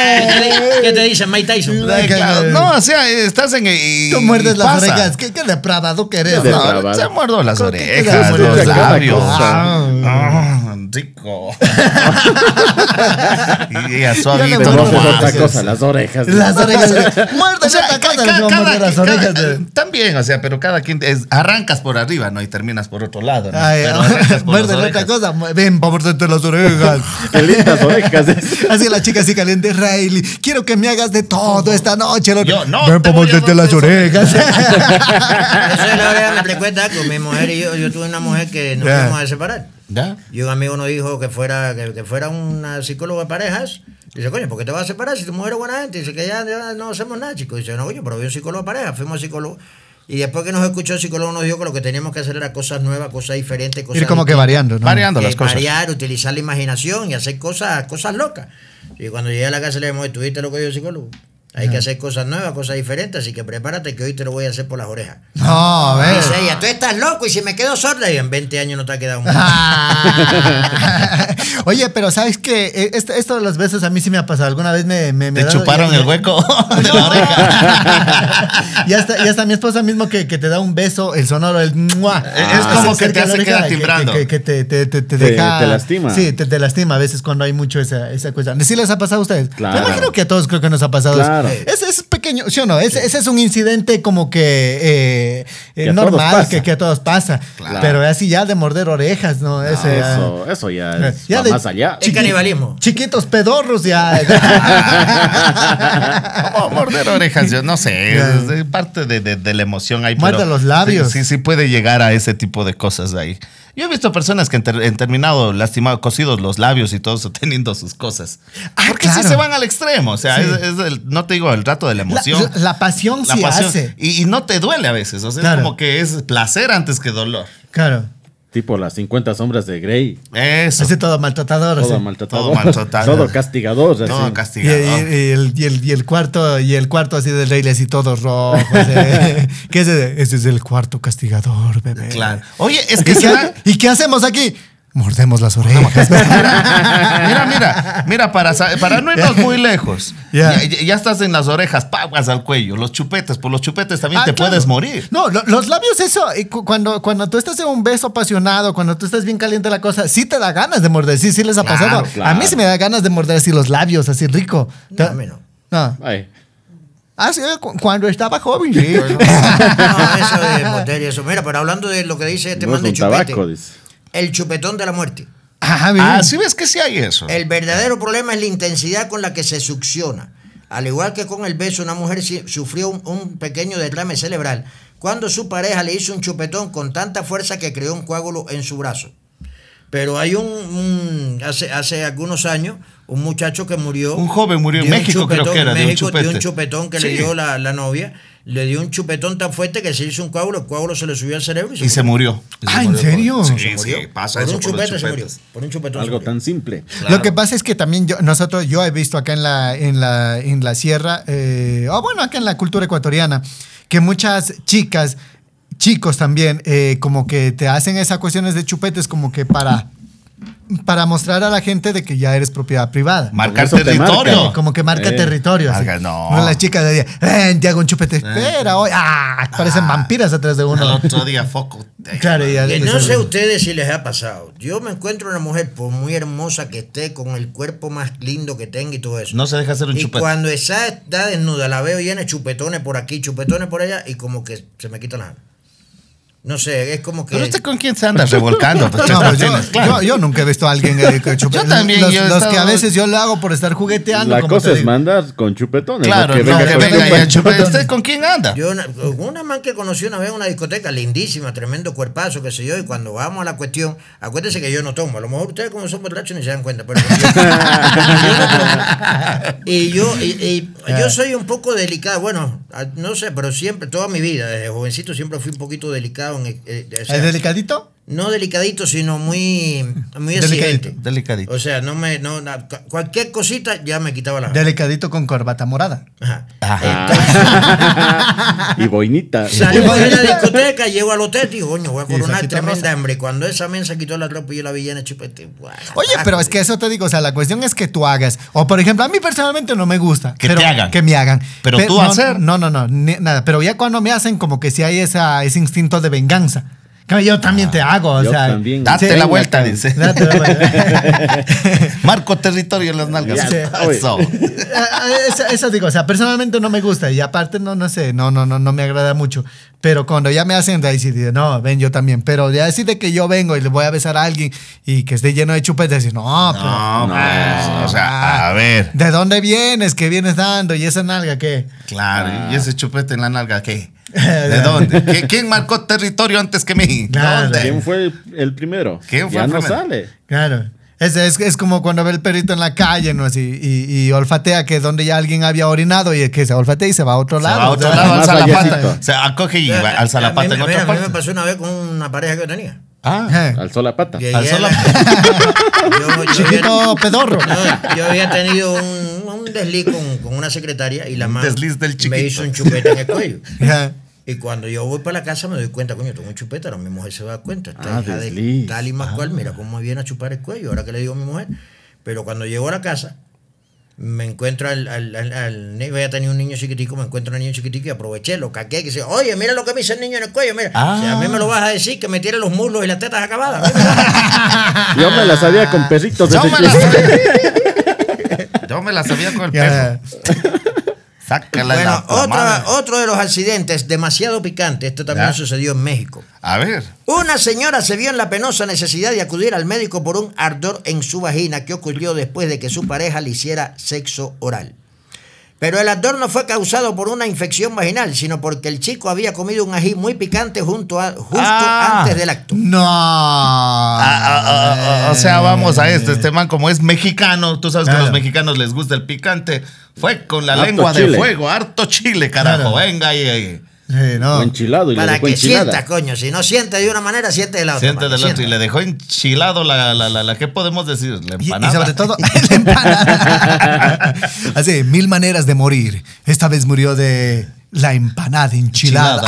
¿Qué te, di- qué te dicen, Mike Tyson? Ay, Claro, No, o sea, estás en... y- Tú muerdes las pasa. orejas. ¿Qué, qué depravado que eres? No? No, depravado. se muerdo las ¿Con qué te orejas, los labios. cosa. Ah, rico. y a Yo suavito Pero nomás. otra cosa, las orejas. Las orejas. O Muérdele sea, otra ca- cosa. ca- les voy a cada- morder las cada- orejas. de- también, o sea, pero cada quien es- arrancas por arriba, ¿no? Y terminas por otro lado, ¿no? Ay, Muérdele otra cosa. Ven, para morderte las orejas. Qué lindas orejas. Así la chica así caliente, Riley. Quiero que me hagas de todo esta noche. Yo, no, Ven para morderte las orejas. Eso es la verdad, me recuerda con mi mujer y yo, yo tuve una mujer que nos fuimos a separar. ¿Ya? Y un amigo nos dijo que fuera, que, que fuera una psicóloga de parejas Dice, coño, ¿por qué te vas a separar si tu mujer es buena gente? Dice que ya, ya no hacemos nada, chicos. Dice, no, coño, pero vi un psicólogo de pareja, fuimos psicólogo. Y después que nos escuchó el psicólogo nos dijo que lo que teníamos que hacer era cosas nuevas, cosas diferentes, cosas Ir como que variando, ¿no? Variando Que las cosas. variar, utilizar la imaginación y hacer cosas, cosas locas. Y cuando llegué a la casa le dijimos, ¿tuviste lo que dijo el psicólogo? Hay que hacer cosas nuevas, cosas diferentes, así que prepárate que hoy te lo voy a hacer por las orejas. No, a ver. Dice ella, tú estás loco y si me quedo sorda, y en 20 años no te ha quedado. Ah. Oye, pero ¿sabes qué? Esto, esto de los besos a mí sí me ha pasado. Alguna vez me... me, me Te chuparon ya- el hueco de la oreja. y, hasta, y hasta mi esposa mismo que, que te da un beso, el sonoro, el ¡mua! Es como que te hace oreja, quedar que- timbrando. Que, que te, te, te, te Te- deja. te lastima. Sí, te, te lastima a veces cuando hay mucho esa, esa cosa. ¿Sí les ha pasado a ustedes? Claro. Me imagino que a todos creo que nos ha pasado Claro. eso. Es, es pequeño, ¿sí o no? Ese, ese es un incidente como que eh, eh, normal, que, que a todos pasa. Claro. Pero así ya de morder orejas, ¿no? Ese, ah, Eso, eso ya, es, Ya de- más allá. Es canibalismo. Chiquitos pedorros ya. Como morder orejas, yo no sé, es parte de, de- de la emoción ahí. Muerde los labios. Sí, sí, sí puede llegar a ese tipo de cosas ahí. Yo he visto personas que han, ter- han terminado lastimado, cosidos los labios y todo eso, teniendo sus cosas. Ah, Porque claro. sí se van al extremo, o sea, Sí. es, es el- no te digo el rato de la La, emoción. la- la pasión la sí pasión. hace. Y, y no te duele a veces, o sea, Claro. es como que es placer antes que dolor. Claro. Tipo las 50 sombras de Grey. Eso. Ese todo maltratador. Todo así. maltratador. Todo maltratador. Todo castigador. así. Todo Y, castigado. y- y el, y el- y el cuarto, y el cuarto así del rey así todo rojo. ¿Qué es ese? Ese es el cuarto castigador, bebé. Claro. Oye, es ¿Y que da- ¿Y qué hacemos aquí? Mordemos las orejas. Mira, mira, mira, para, para no irnos muy lejos. Ya. Ya, ya estás en las orejas, pagas al cuello, los chupetes, por los chupetes también Ah, te claro. puedes morir. No, lo- los labios, eso, y cu- cuando, cuando tú estás en un beso apasionado, cuando tú estás bien caliente la cosa, sí te da ganas de morder, sí, sí les ha Claro, pasado. claro. A mí sí me da ganas de morder así los labios, así rico. No, a mí no. No. Ay, Ah, sí, cu- cuando estaba joven, sí. No, eso de morder y eso. Mira, pero hablando de lo que dice este no man es de chupete, tabaco, dice. El chupetón de la muerte. Ajá, bien. Ah, sí ves que sí hay eso. El verdadero problema es la intensidad con la que se succiona. Al igual que con el beso, una mujer sufrió un, un pequeño derrame cerebral cuando su pareja le hizo un chupetón con tanta fuerza que creó un coágulo en su brazo. Pero hay un, un- hace, hace algunos años, un muchacho que murió. Un joven murió en de un México, creo chupetón, que era, en de un México, chupete. un chupetón que le dio la, la novia. Le dio un chupetón tan fuerte que se hizo un coágulo, el coágulo se le subió al cerebro y se Y se murió. Y se Ah, ¿en serio? Sí, Se sí, murió. pasa por eso un por chupete se murió. chupetes. Por un chupetón se Algo murió. tan simple. Lo que pasa es que también yo, nosotros, yo he visto acá en la, en la, en la sierra, eh, o bueno, acá en la cultura ecuatoriana, que muchas chicas, chicos también, eh, como que te hacen esas cuestiones de chupetes como que para, para mostrar a la gente de que ya eres propiedad privada. Marcar territorio. marca. Como que marca Eh, territorio. así. no. Las chicas de día, ven, te hago un chupete, espera, hoy, ah, parecen vampiras atrás de El uno. otro día, foco. Claro, y ya- Que y no sé ustedes si les ha pasado. Yo me encuentro una mujer, por muy hermosa que esté, con el cuerpo más lindo que tenga y todo eso. No se deja hacer un y chupete. cuando esa está desnuda, la veo llena de chupetones por aquí, chupetones por allá, y como que se me quita la. No sé, es como que. Pero usted con quién se anda revolcando. Pues, No, Tres pues yo, Martínez, claro. yo- yo nunca he visto a alguien eh, que chupe- Yo también, Los, yo que a veces yo lo hago por estar jugueteando. La como cosa te es mandar con chupetones. Claro, no no, que con venga y chupetones. ¿Usted con quién anda? Yo, una, una man que conocí una vez en una discoteca lindísima, tremendo cuerpazo, qué sé yo, y cuando vamos a la cuestión, acuérdense que yo no tomo, a lo mejor ustedes como son borrachos ni se dan cuenta, pero yo, no. Y yo, y, y yo soy un poco delicado, bueno, no sé, pero siempre, toda mi vida, desde jovencito siempre fui un poquito delicado. Eh, eh, o sea, ¿Es delicadito? No delicadito, sino muy, muy Delicadito, exigente. delicadito. O sea, no me, no, na- cu- cualquier cosita ya me quitaba la Delicadito con corbata morada. Ajá. y boinita. Salimos de la discoteca, llego al hotel y digo, coño, voy a coronar tremenda rosa. hambre. Cuando esa mensa quitó la ropa y yo la vi llena de chupete. guau, Oye, pero es que eso te digo, o sea, la cuestión es que tú hagas. O por ejemplo, a mí personalmente no me gusta. Que pero te hagan. Que me hagan. Pero Pe- tú no, hacer. No, no, no, ni- nada. Pero ya cuando me hacen, como que si hay esa, ese instinto de venganza. Que yo también te hago, o yo sea. también. Date Sí. la vuelta, dice. Date la vuelta. Marco territorio en las nalgas. Sí. Eso. eso, eso digo, o sea, personalmente no me gusta y aparte no, no sé, no, no, no, no me agrada mucho. Pero cuando ya me hacen de ahí sí digo, no, ven yo también. Pero ya decir de que yo vengo y le voy a besar a alguien y que esté lleno de chupetes, decir, no, pero, No, pues, o sea, a ver. ¿de dónde vienes? ¿Qué vienes dando? ¿Y esa nalga qué? Claro, y ese chupete en la nalga, ¿qué? ¿De dónde? ¿Qui- ¿Quién marcó territorio antes que mí? Claro. ¿Dónde? ¿Quién fue el, primero? ¿Quién fue ya el no primero? sale. Claro. Es, es, es como cuando ve el perrito en la calle, ¿no? Así, y, y olfatea que donde ya alguien había orinado y que se olfatea y se va a otro Se lado. va a otro O sea, lado, alza la pata. Se acoge y va- alza la A mí pata en a mí me pasó una vez con una pareja que yo tenía. Ah, eh, Alzó la pata. Llegué alzó la la- yo- yo Chiquito pedorro. No, yo había tenido un, un desliz con, con una secretaria y la Un mano desliz del me hizo un chupete en el cuello. Y cuando yo voy para la casa me doy cuenta, coño, tengo un chupete, ahora mi mujer se da cuenta. Esta Ah, hija de desliz. tal y más cual, mira cómo me viene a chupar el cuello, ahora que le digo a mi mujer. Pero cuando llego a la casa, me encuentro al, al, al, al niño, ya tenía un niño chiquitico, me encuentro al niño chiquitico y aproveché, lo caqué, que dice, oye, mira lo que me hizo el niño en el cuello, mira. Ah. Si a mí me lo vas a decir, que me tire los muslos y las tetas acabadas. Yo me la sabía con perritos. Yo me la que- sabía. Yo me la sabía con el perro. Sácala de Bueno, la otra, otro de los accidentes demasiado picante, esto también Ya. sucedió en México. A ver. Una señora se vio en la penosa necesidad de acudir al médico por un ardor en su vagina que ocurrió después de que su pareja le hiciera sexo oral. Pero el ardor no fue causado por una infección vaginal, sino porque el chico había comido un ají muy picante junto a- justo Ah. antes del acto. No. Ah, ah, o sea, vamos a esto. Este man, como es mexicano, tú sabes que a los mexicanos les gusta el picante. Fue con la Harto lengua de fuego, harto chile, carajo. Claro. Venga ahí, ahí. Sí, no. O enchilado y le Para dejó que enchilada. sienta, coño. Si no siente de una manera, siente de la otra. Siente mano, del otro y le dejó enchilado la, la, la, la- ¿qué podemos decir? La Y, y empanada. sobre todo, la empanada. Así, mil maneras de morir. Esta vez murió de la empanada enchilada.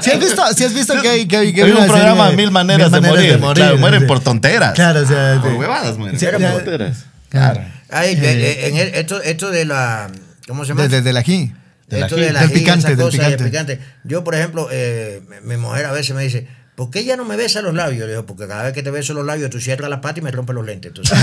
si has visto, si has visto que hay, que hay, que Hay un programa serie Mil Maneras, de, morir. Claro, mueren sí. por tonteras. Claro, o sea, Por sí. huevadas mueren. Sí, Eran ya- tonteras. Claro. Ay, eh, en el- esto, esto de la. ¿Cómo se llama? Desde el aquí. Del Esto de la Del ají, picante, del cosas, del picante. picante. Yo, por ejemplo, eh, mi mujer a veces me dice, ¿por qué ella no me besa los labios? Le digo, porque cada vez que te beso los labios, tú cierras la pata y me rompes los lentes. Entonces,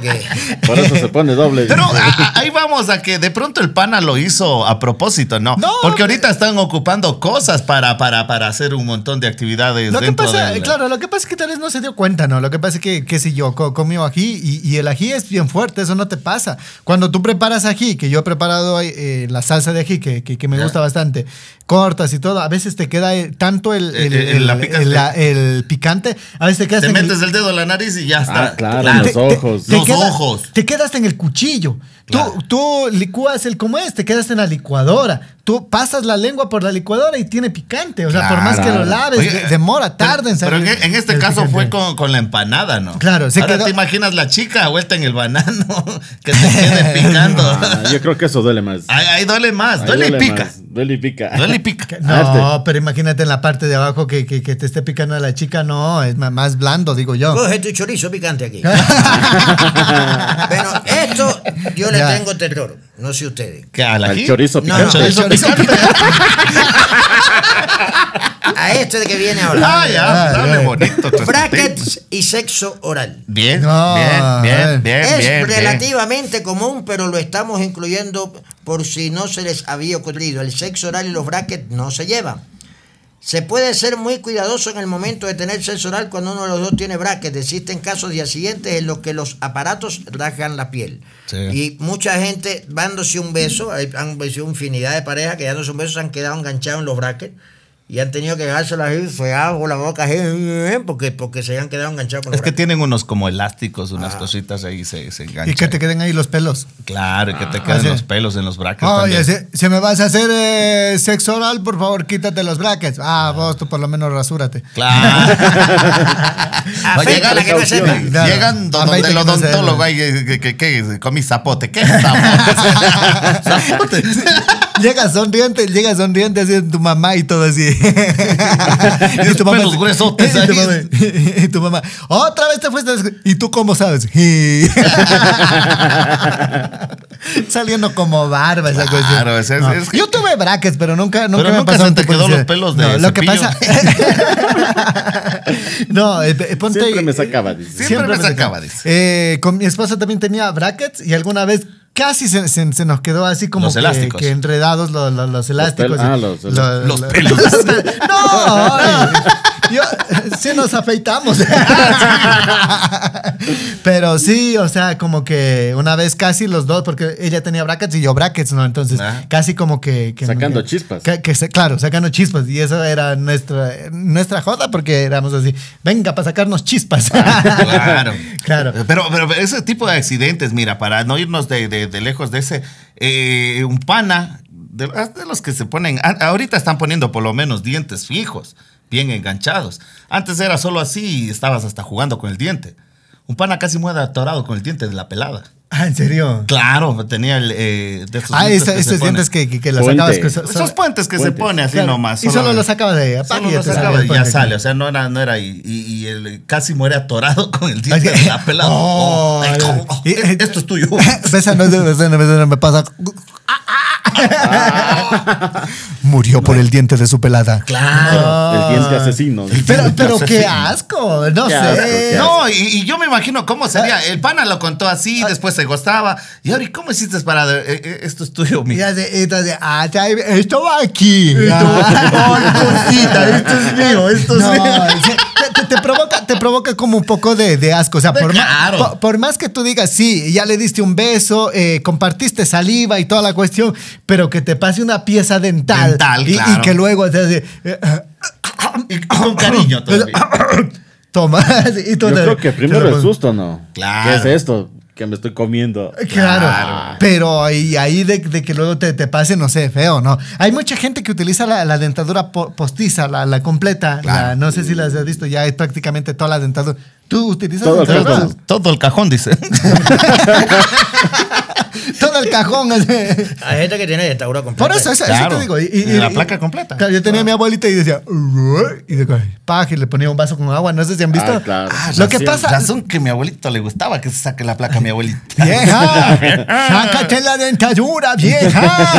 que... Por eso se pone doble. Pero a- a- ahí vamos a que de pronto el pana lo hizo a propósito, ¿no? No, Porque ahorita están ocupando cosas para, para, para hacer un montón de actividades Lo que dentro pasa, del- claro, lo que pasa es que tal vez no se dio cuenta, ¿no? Lo que pasa es que, qué sé yo, co- comió ají y, y el ají es bien fuerte, eso no te pasa. Cuando tú preparas ají, que yo he preparado eh, la salsa de ají, que, que- que me Ya. gusta bastante, cortas y todo, a veces te queda eh, tanto el, el, Eh, eh, el- la picante. el- la- el picante, a veces te quedas Te en el- metes el dedo en la nariz y ya está. Ah, claro, en los ojos. Los queda- ojos. Te quedas en el cuchillo. Claro. Tú, tú licúas el como es, te quedas en la licuadora. Tú pasas la lengua por la licuadora y tiene picante. O sea, por más que lo laves, Oye, de- demora, pero- tarda en Pero salir. en, en este el caso picante. fue con, con la empanada, ¿no? Claro, se Ahora quedó- te imaginas la chica vuelta en el banano que te quede picando. Ah, yo creo que eso duele más. ahí, ahí duele más, Ahí duele y pica. más. Duele y pica. Duele y pica. No, Arte. pero imagínate en la parte de abajo que, que- que te esté picando a la chica, no, es más blando, digo yo. Coge tu chorizo picante aquí. Pero esto yo le Ya. tengo terror, no sé ustedes. ¿Qué, al chorizo picante. no, Chorizo chorizo picante. A este de que viene ahora. Ah, ya, Ah, dame ya. bonito. Brackets y sexo oral. Bien, No, a bien, bien, bien, es bien, bien. relativamente común, pero lo estamos incluyendo por si no se les había ocurrido. El sexo oral y los brackets no se llevan. Se puede ser muy cuidadoso en el momento de tener sexo oral cuando uno de los dos tiene brackets. Existen casos de accidentes en los que los aparatos rasgan la piel. Sí. Y mucha gente dándose un beso, hay- han sido infinidad de parejas que dándose un beso se han quedado enganchados en los brackets y han tenido que dejárselo así, feado con la boca así, porque, porque se han quedado enganchados con los Es que tienen unos como elásticos, unas cositas ahí se, se enganchan. Y que te queden ahí los pelos. Claro, y que te queden sí. los pelos en los brackets. Oye, si, si me vas a hacer eh, sexo oral, por favor, quítate los brackets. Ah, vos tú por lo menos rasúrate. Claro. A llegar la que no sepa. Claro. Llegan donde el odontólogo que, que, comí zapote. ¿Qué es zapote? zapote. Llega sonriente, llega sonriente así tu mamá y todo así. Y los pelos gruesotes y tu, mamá, y tu mamá, otra vez te fuiste. ¿Y tú cómo sabes? Saliendo como barba esa Claro, cuestión. es- es- No. es que- Yo tuve brackets, pero nunca, nunca Pero me nunca pasó se te quedó los pelos de No, lo que pasa. no, eh, eh, ponte. Siempre me sacaba, dice. Siempre me sacaba, dice. Eh, con mi esposa también tenía brackets y alguna vez casi se, se- se nos quedó así como Los que, elásticos. que enredados los, los- los elásticos. pelos. Ah, y- los- lo- los lo- pelos. no, ay, yo, sí nos afeitamos. Pero sí, o sea, como que una vez casi los dos, porque ella tenía brackets y yo brackets, ¿no? Entonces, Ah. casi como que... que- Sacando que- chispas. que- claro, sacando chispas. Y eso era nuestra, nuestra joda porque éramos así, venga, para sacarnos chispas. Claro. Claro. Pero, pero ese tipo de accidentes, mira, para no irnos de, de- de lejos de ese, eh, un pana, de, de los que se ponen, ahorita están poniendo por lo menos dientes fijos, bien enganchados. Antes era solo así y estabas hasta jugando con el diente. Un pana casi muere atorado con el diente de la pelada. Ah, ¿en serio? Claro, tenía el, eh, de esos Ah, dientes esa- que se estos ponen. dientes que, que, que las Puente. sacabas. que so- Esos puentes que se Puentes. pone así claro, nomás. Y solo lo sacaba de Solo y lo sacaba y ya sale, o sea, no era, no era ahí. Y, y él casi muere atorado con el diente de la pelada. Oh, Oh, ay, oh, y- eh, esto es tuyo. No, me pasa. Murió por el diente de su pelada. Claro. El diente asesino. Pero, pero qué asco, no Qué sé. asco, qué No, y, y yo me imagino cómo sería. El pana lo contó así, después se gostaba. Y ahora, ¿y cómo hiciste para.? eh, eh, esto es tuyo, mi. De- entonces, ah, esto va aquí. Ah. esto es mío, esto No, sí, te, te- te provoca, te provoca como un poco de, de asco. O sea, por, Claro. por, por más que tú digas, sí, ya le diste un beso, eh, compartiste saliva y toda la cuestión, pero que te pase una pieza dental. Dental, y, y claro. que luego o sea, así, eh, Y, y con cariño todavía. toma. y tú Yo te- creo que primero te- el susto, ¿no? Claro. ¿Qué es esto que me estoy comiendo? Claro, Claro. pero ahí, ahí de, de que luego te, te pase, no sé, feo, ¿no? Hay mucha gente que utiliza la, la dentadura po- postiza, la, la completa. Claro. la- no sé si las has visto, ya es prácticamente toda la dentadura. ¿Tú utilizas Todo el dentadura? cajón. Todo el cajón, dice. Todo el cajón. Hay gente que tiene dentadura completa. Por eso, eso, eso Claro. te digo. Y, y- La y- placa completa. Claro, yo tenía a mi abuelita y decía, y de paj, y le ponía un vaso con agua. No sé si han visto. Ah, claro. Ah, Lo que pasa. Razón que a mi abuelito le gustaba que se saque la placa a mi abuelita. Vieja, sácate la dentadura, vieja.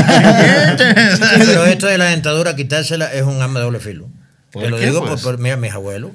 Pero esto de la dentadura, quitársela es un arma de doble filo. ¿Por Te lo qué, digo pues? por, por- mira, mis abuelos.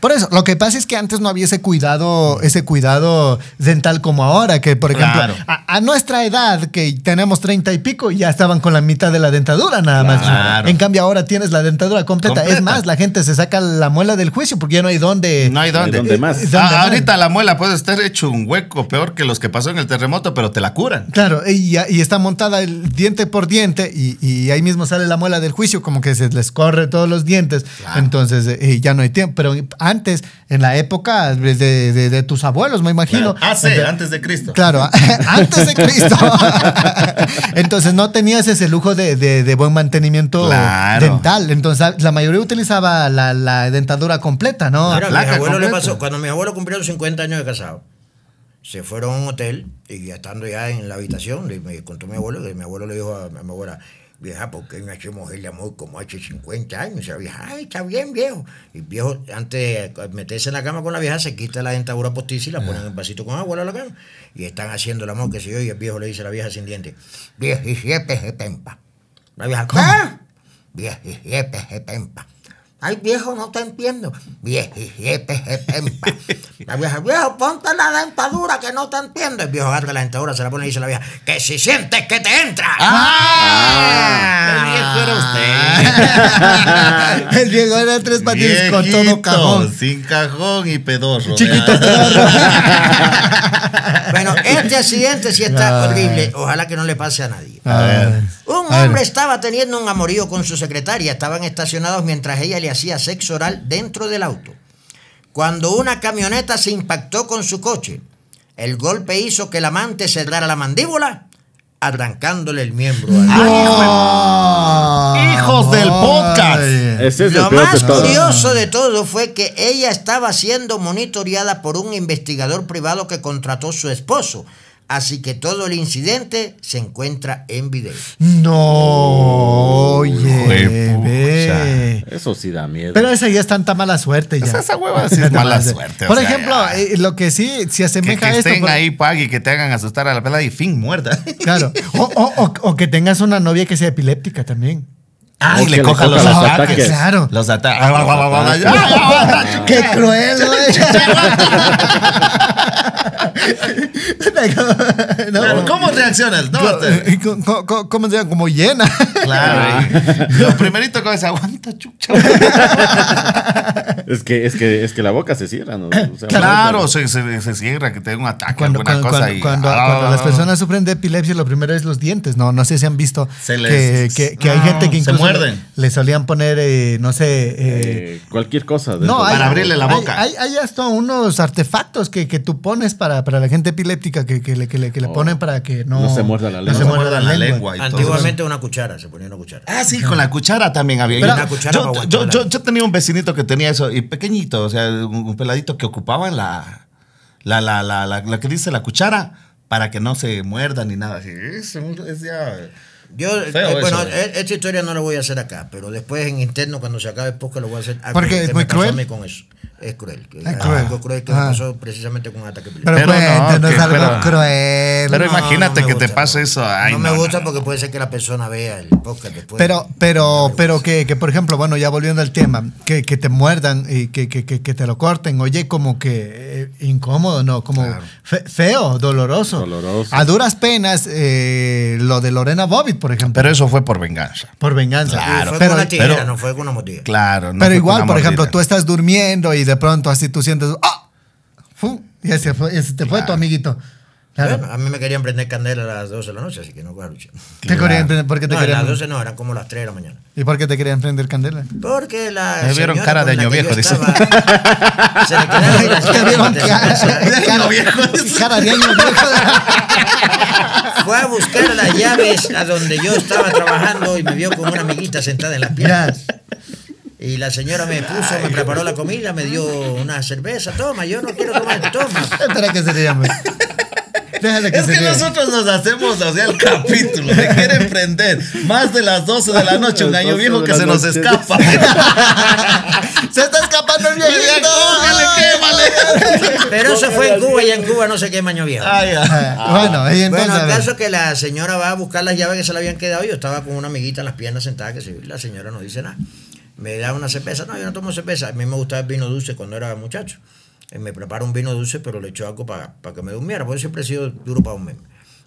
Por eso, lo que pasa es que antes no había ese cuidado, ese cuidado dental como ahora, que por ejemplo, Claro. a, a nuestra edad, que tenemos treinta y pico, ya estaban con la mitad de la dentadura nada más. Claro. En cambio, ahora tienes la dentadura completa. Completa. Es más, la gente se saca la muela del juicio porque ya no hay dónde. No hay dónde. ¿Dónde más? ¿Dónde Ah, más? ahorita la muela puede estar hecho un hueco peor que los que pasó en el terremoto, pero te la curan. Claro, y, ya- y está montada el diente por diente y, y ahí mismo sale la muela del juicio, como que se les corre todos los dientes. Entonces eh, ya no hay tiempo. Pero antes, en la época de, de- de tus abuelos, me imagino. Hace, Entonces- antes de Cristo. Claro, antes de Cristo. Entonces no tenías ese lujo de, de- de buen mantenimiento Claro. dental. Entonces la mayoría utilizaba la, la dentadura completa, ¿no? Mira, a placa mis abuelos le pasó, cuando mis abuelos cumplieron 50 años de casado, se fueron a un hotel y estando ya en la habitación, le- me contó mi abuelo, que mi abuelo le dijo a, mi abuela, vieja, ¿por qué no hacemos el amor como hace 50 años? Y la vieja, ay, está bien, viejo. Y el viejo, antes de meterse en la cama con la vieja, se quita la dentadura postiza y la pone en un vasito con agua a la cama. Y están haciendo el amor, que se yo, y el viejo le dice a la vieja sin dientes, vieja, y siete se tempa. La vieja, ¿qué? Vieja, y siete se tempa. Ay, viejo, no te entiendo. Tempa. La vieja, viejo, ponte la dentadura que no te entiendo. El viejo agarra la dentadura, se la pone y dice a la vieja, que si sientes que te entra. ¡Ah! El viejo era usted. El viejo era tres patines con todo cajón. Sin cajón y pedorro. Chiquito Bueno, este accidente sí está horrible. Ojalá que no le pase a nadie. A ver. Un A ver. hombre estaba teniendo un amorío con su secretaria. Estaban estacionados mientras ella le hacía sexo oral dentro del auto. Cuando una camioneta se impactó con su coche, el golpe hizo que el amante cerrara la mandíbula, arrancándole el miembro. al- Hijos del podcast. Ay. Ese es Lo el más de curioso de todo fue que ella estaba siendo monitoreada por un investigador privado que contrató su esposo. Así que todo el incidente se encuentra en video. No, oye. Eso sí da miedo. Pero esa ya es tanta mala suerte ya. Esa- esa hueva sí es mala suerte, o Por sea, ejemplo, ya. eh, lo que sí se Que, asemeja que a esto. estén por- ahí, pague y que te hagan asustar a la pelada y fin, muerta. Claro. O, o- o- o que tengas una novia que sea epiléptica también. Ah, y le cojan los ataques. ataques. Claro. Los ataques. ¡Qué cruel, güey! ¿no? Claro, ¿Cómo reaccionas? No, Co- te- co- co- co- ¿Cómo se llama? Como llena. claro. Lo primerito que es aguanta, chucha. Es que, es que, es que la boca se cierra, ¿no? O sea, Claro, se, se, se cierra, que te dé un ataque, Cuando, alguna cuando, cosa. cuando- y, cuando- ah, cuando las personas sufren de epilepsia, lo primero es los dientes, ¿no? No sé si han visto Se que, que- hay Ah, gente que se incluso muerden. le solían poner, eh, no sé... eh, eh, cualquier cosa. no, hay, Para abrirle la hay- boca. Hay, hay hasta unos artefactos que, que tú pones para, para la gente epiléptica que, que le, que le- que le Oh. ponen para que no, No se muerda la no lengua. se muerda la lengua. y todo Antiguamente una cuchara, se ponía una cuchara. Ah, sí, con la cuchara también había. Pero- Yo- Una cuchara yo, para yo, yo- yo tenía un vecinito que tenía eso, y pequeñito, o sea, un, un peladito que ocupaba la, la, la, la, la, la que dice la cuchara para que no se muerda ni nada. así. Es, es ya- Yo, eh, bueno, eso, eh, esta historia no la voy a hacer acá, pero después en interno, cuando se acabe el podcast, lo voy a hacer. Porque que es muy cruel. mí con eso. Es cruel. que- Es algo cruel. cruel que Ah. me pasó precisamente con un ataque Pero, Pero epiléptico. no, que- algo pero- cruel. pero No, imagínate no que te pase eso. Ay, no, no, me gusta no. porque puede ser que la persona vea el podcast después. Pero, pero, pero que, que, por ejemplo, bueno, ya volviendo al tema, que, que te muerdan y que, que, que, que te lo corten, oye, como que eh, incómodo, ¿no? Como fe- feo, doloroso. Doloroso. A duras penas, eh, lo de Lorena Bobbitt, por ejemplo, Pero eso fue por venganza. por venganza. Y fue pero, con una tijera, pero- no fue con una motilla. Claro. no pero igual, por ejemplo, tú estás durmiendo y de pronto así tú sientes, ¡ah! ¡Fu! Y ese, fue, ese te fue tu amiguito. Claro. Bueno, a mí me querían prender candela a las 12 de la noche, así que no voy a luchar. ¿Te querían prender- ¿Por qué te No, a querían las 12 no, eran como las 3 de la mañana. ¿Y por qué te querían prender candela? Porque la. Me vieron cara de año viejo, dice. estaba- Se le quedaron las llaves vieron de cara, casa. cara- cara de año viejo. Fue a buscar las llaves a donde yo estaba trabajando y me vio con una amiguita sentada en las piernas. Y la señora me puso, me preparó la comida, me dio una cerveza. Toma, yo no quiero tomar, toma. Espera que se le llame. Déjale que Es se que nosotros nos hacemos, o sea, el capítulo de quieren prender más de las 12 de la noche, un año 12 viejo que se nos noche. escapa. Se está escapando el viejito. Pero eso fue en Cuba y en Cuba no sé qué maño viejo. Ah, Bueno, y entonces. Bueno, el caso es que la señora va a buscar las llaves que se le habían quedado. Yo estaba con una amiguita en las piernas sentada, que se- la señora no dice nada. Me da una cerveza. No, yo no tomo cerveza. A mí me gustaba el vino dulce cuando era muchacho. Eh, Me preparo un vino dulce, pero le echo algo para que me durmiera, porque siempre he sido duro para dormir.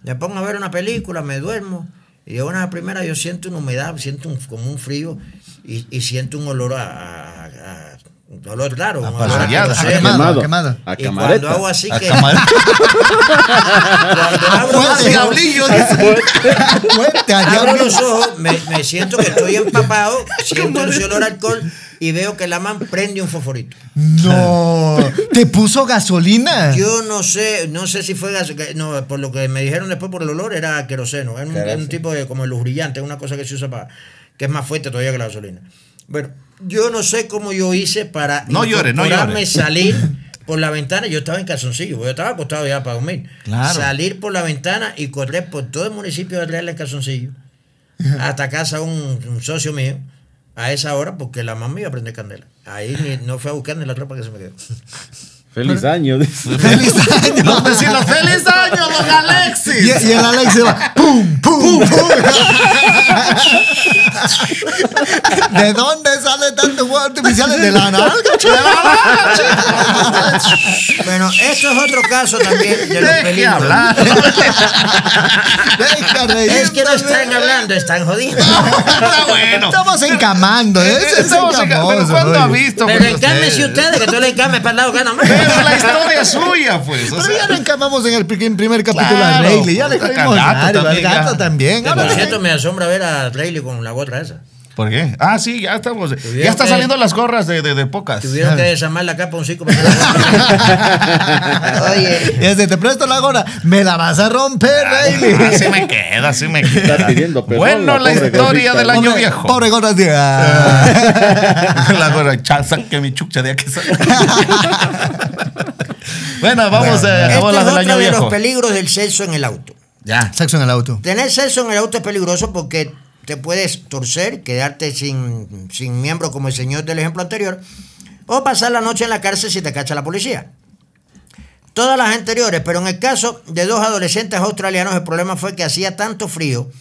Me pongo a ver una película, me duermo. Y de una a la primera yo siento una humedad, siento un- como un frío y, y siento un olor a- un olor raro. un olor a queroseno. a quemado, quemado. A Y cuando hago así que... Cuando abro Abro los ojos, me, me siento que estoy empapado, siento ese olor a alcohol y veo que la man prende un fosforito. No. ¿Te puso gasolina? Yo no sé, no sé si fue gas, que- no, por lo que me dijeron después por el olor era queroseno, era un, era un tipo de como luz brillante, una cosa que se usa para que es más fuerte todavía que la gasolina. Bueno, yo no sé cómo yo hice para No llores, no llores. salir por la ventana, yo estaba en calzoncillo, yo estaba acostado ya para dormir. Claro. Salir por la ventana y correr por todo el municipio de Real en calzoncillo hasta casa un, un socio mío a esa hora porque la mamá me iba a prender candela. Ahí ni- no fue a buscar ni la tropa que se me quedó. Feliz año. dice. ¡Feliz año! Los vecinos, ¡feliz año, don Alexis! Y, y el Alex se va. ¡Pum, pum, pum! ¿De dónde sale tanto fuego artificial? De la nalga, Bueno, eso es otro caso también de los Deje hablar. Deja de Es que no están ¿eh? hablando, están jodidos. Está bueno. Estamos encamando, ¿eh? Es Estamos en- encamoso, pero ¿cuándo ha visto? Pero encámese usted? ustedes, que tú le encames para el lado que no Pero la historia es suya, pues. o Pero ya lo encamamos en el pri- primer capítulo a Rayleigh. Ya le jodimos al gato también, por cierto, me asombra ver a Rayleigh con la gorra esa. ¿Por qué? Ah, sí, ya estamos. Ya están saliendo las gorras de, de, de pocas. Tuvieron que desarmar la capa un cico para que Oye, Y desde te presto la gorra, me la vas a romper, Rayleigh. Así me queda, así me Está queda. pidiendo perdón, Bueno, la historia del año Pobre- viejo. Pobre gorra. de- Ah. la gorra, chaza, que mi chucha de aquí sale. bueno, vamos a esta acabó es la del año de los viejo. peligros del sexo en el auto. Ya. Sexo en el auto. Tener sexo en el auto es peligroso porque te puedes torcer, quedarte sin, sin miembro como el señor del ejemplo anterior, o pasar la noche en la cárcel si te cacha la policía. Todas las anteriores, pero en el caso de dos adolescentes australianos el problema fue que hacía tanto frío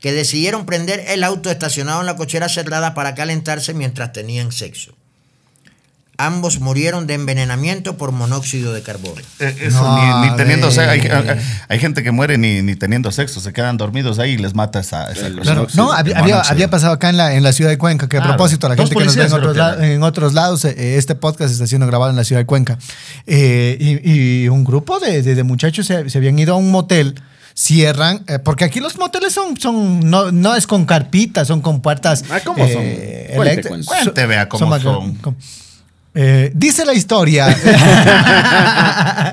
que decidieron prender el auto estacionado en la cochera cerrada para calentarse mientras tenían sexo. Ambos murieron de envenenamiento por monóxido de carbono. Eh, Eso, No, ni, ni teniendo sexo. Hay, hay- hay gente que muere ni, ni teniendo sexo, se quedan dormidos ahí y les mata esa, esa El- cosa. No, había, pasado acá en la, en la ciudad de Cuenca, que a Claro. propósito, la gente que nos ve en otros, la- en lados, eh, este podcast está siendo grabado en la ciudad de Cuenca. Eh, y, y un grupo de, de- de muchachos se, se habían ido a un motel. Cierran, eh, porque aquí los moteles son, son no, no es con carpitas, son con puertas. Ah, ¿cómo son? eh, Cuente, cuente. Cuente, vea cómo son. Eh, dice la historia.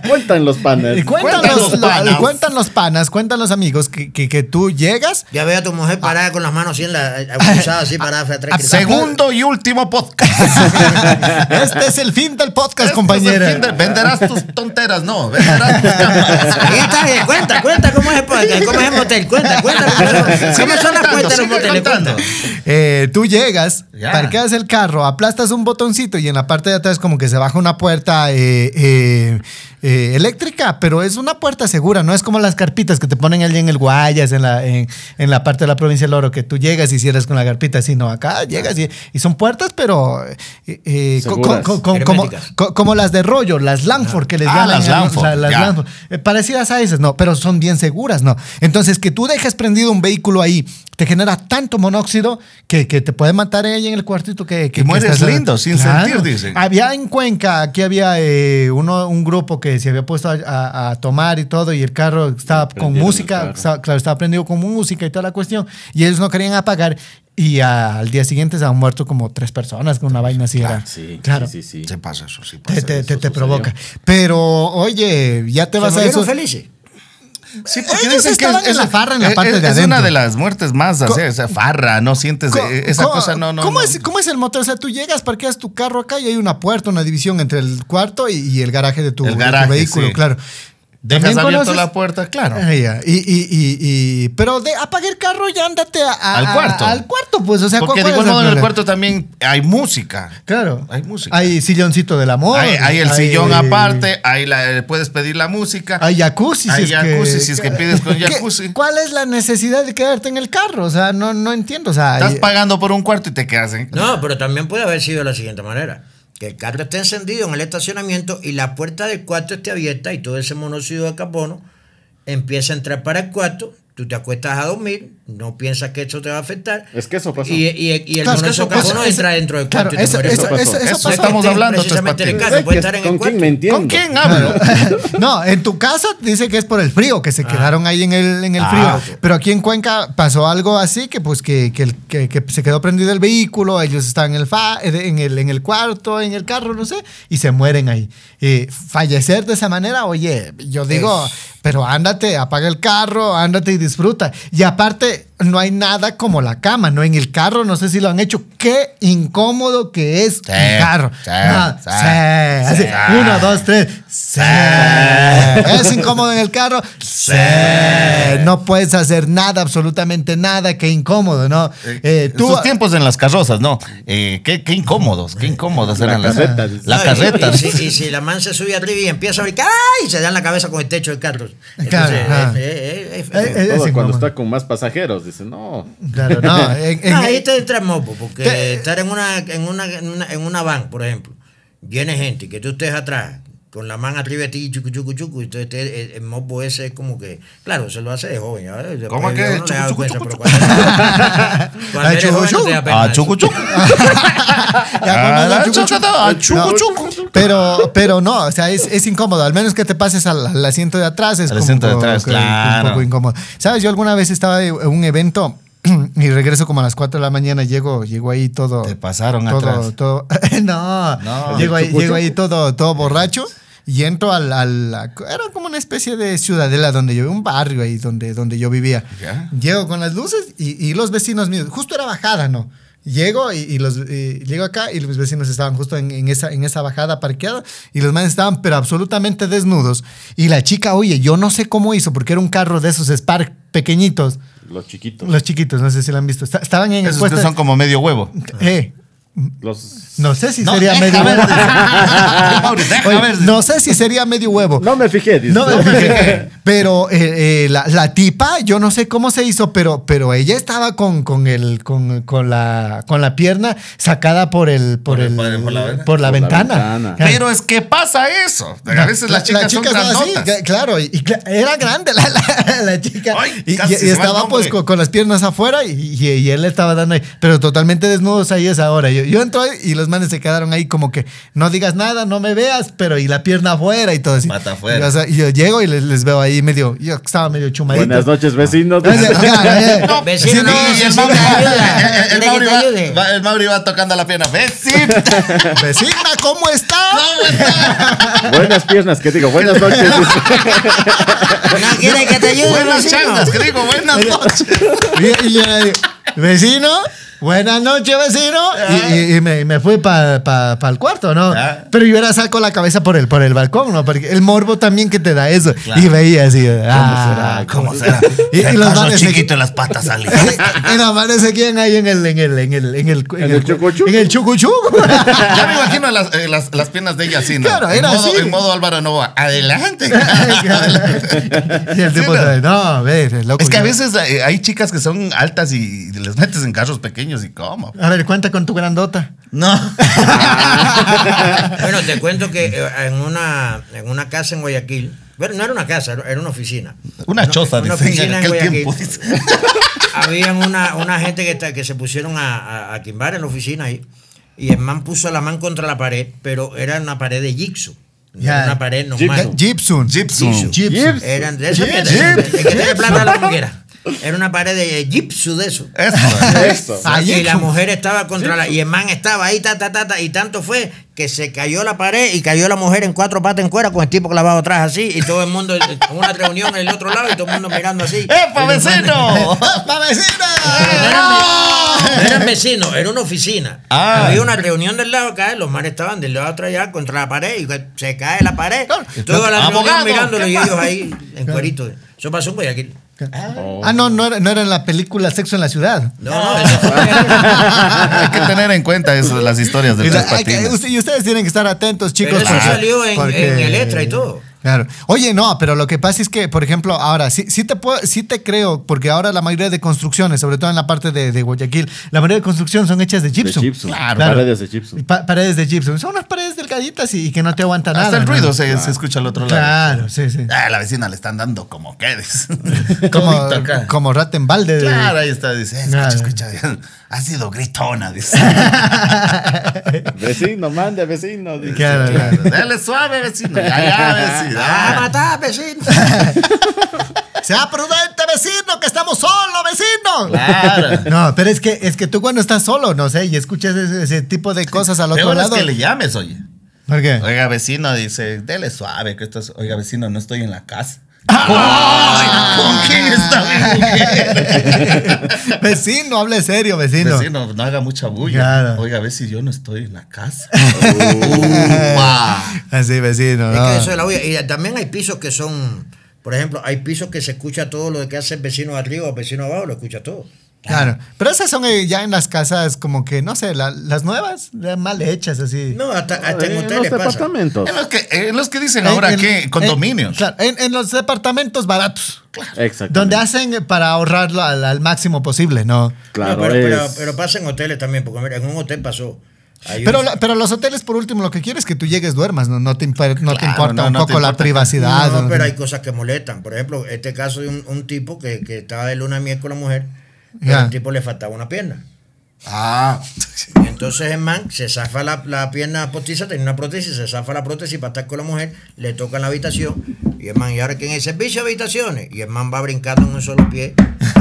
Cuentan los panas. Y cuentan, los, los panas. cuentan los panas, cuentan los amigos que, que, que tú llegas. Ya veo a tu mujer parada con las manos así en la abusada así parada frente a Ah, tres Segundo y último podcast. Este es el fin del podcast, Este es el compañera. fin de- venderás tus tonteras, no. Venderás tus cámaras. Ahí está, eh, cuenta, cuenta cómo es el podcast, cómo es el motel, cuenta, cuenta. ¿Cómo, Sigue son las cuentas de los moteles? Eh, tú llegas, Ya. parqueas el carro, aplastas un botoncito y en la parte de atrás como que se baja una puerta eh, eh, eh, eléctrica, pero es una puerta segura, no es como las carpitas que te ponen allí en el Guayas, en la, en, en la parte de la provincia del Oro, que tú llegas y cierras con la carpita, sino acá llegas y, y son puertas, pero co- Seguras. co- co- como, como las de rollo, las Lanford que les Ah, llaman. las Lanford, la- las ya. Lanford. Eh, parecidas a esas, no, pero son bien seguras, ¿no? Entonces, que tú dejes prendido un vehículo ahí te genera tanto monóxido que, que te puede matar ahí en el cuartito que... que Y mueres estás- lindo, sin sentir, dicen. Había en Cuenca, aquí había eh, uno, un grupo que se había puesto a, a- a tomar y todo y el carro estaba con música, estaba- claro, estaba prendido con música y toda la cuestión y ellos no querían apagar y a- al día siguiente se han muerto como tres personas con una vaina así. era. Sí, claro. sí, sí, sí. Se pasa eso, sí Te, pasa. te- te- provoca. Pero, oye, ya te ¿Se vas a eso. felices? Sí, porque Ellos dicen que en la farra en la es- parte es, de es una de las muertes más así, Co- esa farra, no sientes esa co- cosa, no, no. ¿cómo, no. Es, ¿Cómo es el motor? O sea, tú llegas, parqueas tu carro acá y hay una puerta, una división entre el cuarto y, y el garaje de tu, El de tu garaje, vehículo, sí. claro. Dejas ¿También abierta conoces? la puerta, claro. Ah. Y, y, y, y- pero de apaga el carro y ándate a- a- Al a- cuarto. al cuarto, pues. O sea, Porque de ¿cuál igual modo en el cuarto también hay música. Claro. Hay música. Hay silloncito del amor. Hay, hay el hay- sillón aparte, hay la, puedes pedir la música. Hay jacuzzi. Hay si es jacuzzi, que, si es que pides con ¿Qué- jacuzzi. ¿Cuál es la necesidad de quedarte en el carro? O sea, no, no entiendo. O sea, Estás hay- pagando por un cuarto y te quedas en. No, pero también puede haber sido de la siguiente manera. Que el carro esté encendido en el estacionamiento y la puerta del cuarto esté abierta y todo ese monóxido de carbono empieza a entrar para el cuarto, tú te acuestas a dormir, no piensas que eso te va a afectar. Es que eso pasó. Y, y- y el Claro, es carbono pasó. entra dentro del Claro, eso- eso- Eso pasó. eso- pasó. estamos hablando, Precisamente en el Ve puede estar en ¿Con el quién me entiendo? ¿Con quién hablo? no, en tu caso dice que es por el frío, que se quedaron ahí en el, en el Ah, frío. ok. Pero aquí en Cuenca pasó algo así, que pues que, que, el- que- que se quedó prendido el vehículo, ellos estaban en el, fa- en, el, en el cuarto, en el carro, no sé, y se mueren ahí. Eh, fallecer de esa manera, oye, yo digo, pero ándate, apaga el carro, ándate y disfruta. Y aparte, right no hay nada como la cama, ¿no? En el carro, no sé si lo han hecho, qué incómodo que es Sí, el carro. sí, No, sí, sí, así, sí. uno, dos, tres. Sí. ¿Es incómodo en el carro? Sí. No puedes hacer nada, absolutamente nada, qué incómodo, ¿no? Eh, tú, Sus tiempos en las carrozas, no. Eh, qué, qué incómodos, qué incómodos eran las. carreta, dice. La y- carreta. Y, si, y si la man se sube arriba y empieza a brincar, ¡ay! Se da en la cabeza con el techo del carro. Entonces, Claro, eh, eh, eh, Eh, eh, eh, es cuando está con más pasajeros, dice, no. Claro, no. en- en- No, ahí te entra mopo, porque Te- estar en una, en, una, en, una, en una van, por ejemplo, viene gente y que tú estés atrás, con la mano arriba de ti, chucu, chucu, chucu, y entonces te- el, el mopo ese es como que, claro, se lo hace de joven. ¿Cómo de que? no Chucu, chucu, pero chucu, cuando, cuando Ay, eres chucu, joven no te chucu. da pena Ah, eso. chucu, chucu. Ya, chucu, chucu, chucu. Pero, pero no, o sea, es, es incómodo. Al menos que te pases al, al asiento de atrás. Es Al como asiento de un atrás, que- un claro. poco incómodo. ¿Sabes? Yo alguna vez estaba en un evento y regreso como a las 4 de la mañana. Llego, llego ahí todo. Te pasaron todo, atrás. todo. no, No. Llego, ahí, ¿Chucu, llego ahí todo, todo borracho. Y entro al, al- a- Era como una especie de ciudadela donde yo vivía, un barrio ahí donde, donde yo vivía. Ya. Llego con las luces y, y los vecinos míos, justo era bajada, ¿no? Llego y, y los y llego acá y los vecinos estaban justo en, en esa, en esa bajada parqueada y los manes estaban pero absolutamente desnudos. Y la chica, oye, yo no sé cómo hizo, porque era un carro de esos Spark pequeñitos, Los chiquitos. los chiquitos, no sé si lo han visto. Esta- Estaban en el Esos puesto. que son como medio huevo. Eh, Los... No sé si No, sería medio ver, huevo. Oye, no sé si sería medio huevo. No me fijé, dice. No, pero eh, eh, la, la tipa, yo no sé cómo se hizo, pero, pero ella estaba con, con, el, con, con la, con la pierna sacada por el por, Por el- el, por la verga. por la Por la ventana. Pero es que pasa eso. A veces las chicas son estaba así, claro, y, era grande la, la- la chica. Ay, y, estaba pues con, con las piernas afuera y, y- y él le estaba dando ahí, pero totalmente desnudos ahí esa hora. Yo, yo entro ahí y los manes se quedaron ahí como que no digas nada, no me veas, pero y la pierna afuera y todo así. Pata afuera. Y, o sea, y yo llego y les, les veo ahí medio, yo estaba medio chumadito. Buenas noches, vecinos. No, Vecino, no, Y el el, el ¿Quiere que Mauri va, ayude? va- el Mauri va tocando la pierna. Vecina. Vecina, ¿cómo está? Buenas piernas, que digo, buenas noches. ¿No quiere que te ayude? Buenas changas, que digo, buenas noches. Y, y yo le digo, vecino, buenas noches, vecino. Y, y- y me, me fui para pa, pa el cuarto, ¿no? Ah. Pero yo era saco la cabeza por el, por el balcón, ¿no? Porque el morbo también que te da eso. Claro. Y veía así, ah, ¿Cómo será? Y- los manes se- chiquito en las patas salí. Y las manes se quedan ahí en el, en el, en el, en el, ¿En el chucuchuco? En el chucuchuco. Ya me imagino las, eh, las, las piernas de ella así, ¿no? Claro, en, era modo, así. en modo Álvaro Nova. Adelante. y el tipo, Sí, no. no, ve, loco. Es que a veces hay chicas que son altas y les metes en carros pequeños y cómo. A ver, cuenta con tu grandota. No. Bueno, te cuento que eh, en una, en una casa en Guayaquil, bueno, no era una casa, era una oficina. Una choza, una oficina en en aquel Guayaquil. tiempo. Habían una, una gente que, está- que se pusieron a, a, a quimbar en la oficina ahí. Y el man puso la mano contra la pared, pero era una pared de Ya. era una pared normal. Gypsum. Gypsum. Gypsum. Eran de esa Gypsum. piedra. El que tiene plata lo como quiera. Era una pared de gipso de eso. Eso. Eso. Ah, y la gypsum. mujer estaba contra la. Y el man estaba ahí, ta, ta, ta, ta, y tanto fue que se cayó la pared y cayó la mujer en cuatro patas en cuera con el tipo clavado atrás así. Y todo el mundo en una reunión en el otro lado y todo el mundo mirando así. ¡Epa, Y los manes- vecino! ¡Pa, vecina! No eran, ve- no eran vecinos, era una oficina. Ah. Había una reunión del lado acá, los manes estaban del lado atrás allá contra la pared y se cae la pared. Y toda la reunión mirándolo ¿qué y ellos ahí en cuerito. Eso pasó en Guayaquil. Ah, no, no era, no era en la película Sexo en la Ciudad. No, no, eso fue Hay que tener en cuenta eso, las historias de que- patines. y ustedes tienen que estar atentos, chicos. Pero eso porque- salió en, porque- en Electra y todo. Claro. Oye, no, pero lo que pasa es que, por ejemplo, ahora sí, sí te puedo, sí te creo, porque ahora la mayoría de construcciones, sobre todo en la parte de, de Guayaquil, la mayoría de construcciones son hechas de De gypsum. gypsum. Claro. Paredes de gypsum. Pa- paredes de gypsum. Son unas paredes delgaditas y, y que no te aguantan nada. Hasta el ¿no? ruido se, se escucha al otro lado. Claro, sí, sí. Ah, la vecina le están dando como quedes. Como, como rata en balde. Claro, ahí está, dice, escucha, Claro. escucha, ha sido gritona, dice. Vecino, mande, vecino. dice. Claro, claro. Dale suave, vecino. Ya, ya, vecino. ¡Ah, Ah, matar, vecino! Sea prudente, vecino, que estamos solos, vecino. Claro. No, pero es que, es que tú cuando estás solo, no sé, y escuchas ese, ese tipo de cosas al otro Peor es lado. que le llames, oye. ¿Por qué? Oiga, vecino, dice, dele suave, que esto es, oiga, vecino, no estoy en la casa. Ay, ¿Con quién está mi mujer? Vecino, hable serio, vecino. Vecino, no haga mucha bulla. Claro. Oiga, ve si yo no estoy en la casa. Así, vecino. Es no. que eso es la olla. Y también hay pisos que son, por ejemplo, hay pisos que se escucha todo lo que hace el vecino arriba o el vecino abajo, lo escucha todo. Claro. Pero esas son eh, ya en las casas como que, no sé, la- las nuevas, mal hechas, así. No, hasta, hasta en En los hoteles pasa. departamentos. En los que, en los que dicen En- ahora que condominios. claro, en, en los departamentos baratos. Exacto. Donde hacen para ahorrarlo al, al máximo posible, ¿no? Claro, No, pero, pero, es- pero pasa en hoteles también, porque mira, en un hotel pasó. Pero, un- la- pero los hoteles, por último, lo que quieres es que tú llegues, duermas, no, no, te, impa- no te Claro, importa no, un no te poco la importa. privacidad. No, ¿no? pero hay cosas que molestan. Por ejemplo, este caso de un, un tipo que, que estaba de luna miel con la mujer, pero al tipo le faltaba una pierna. Ah. Entonces el man se zafa la, la pierna postiza, tenía una prótesis, se zafa la prótesis para estar con la mujer, le toca en la habitación, y el man, ¿y ahora quién es? Servicio de habitaciones. Y el man va brincando en un solo pie,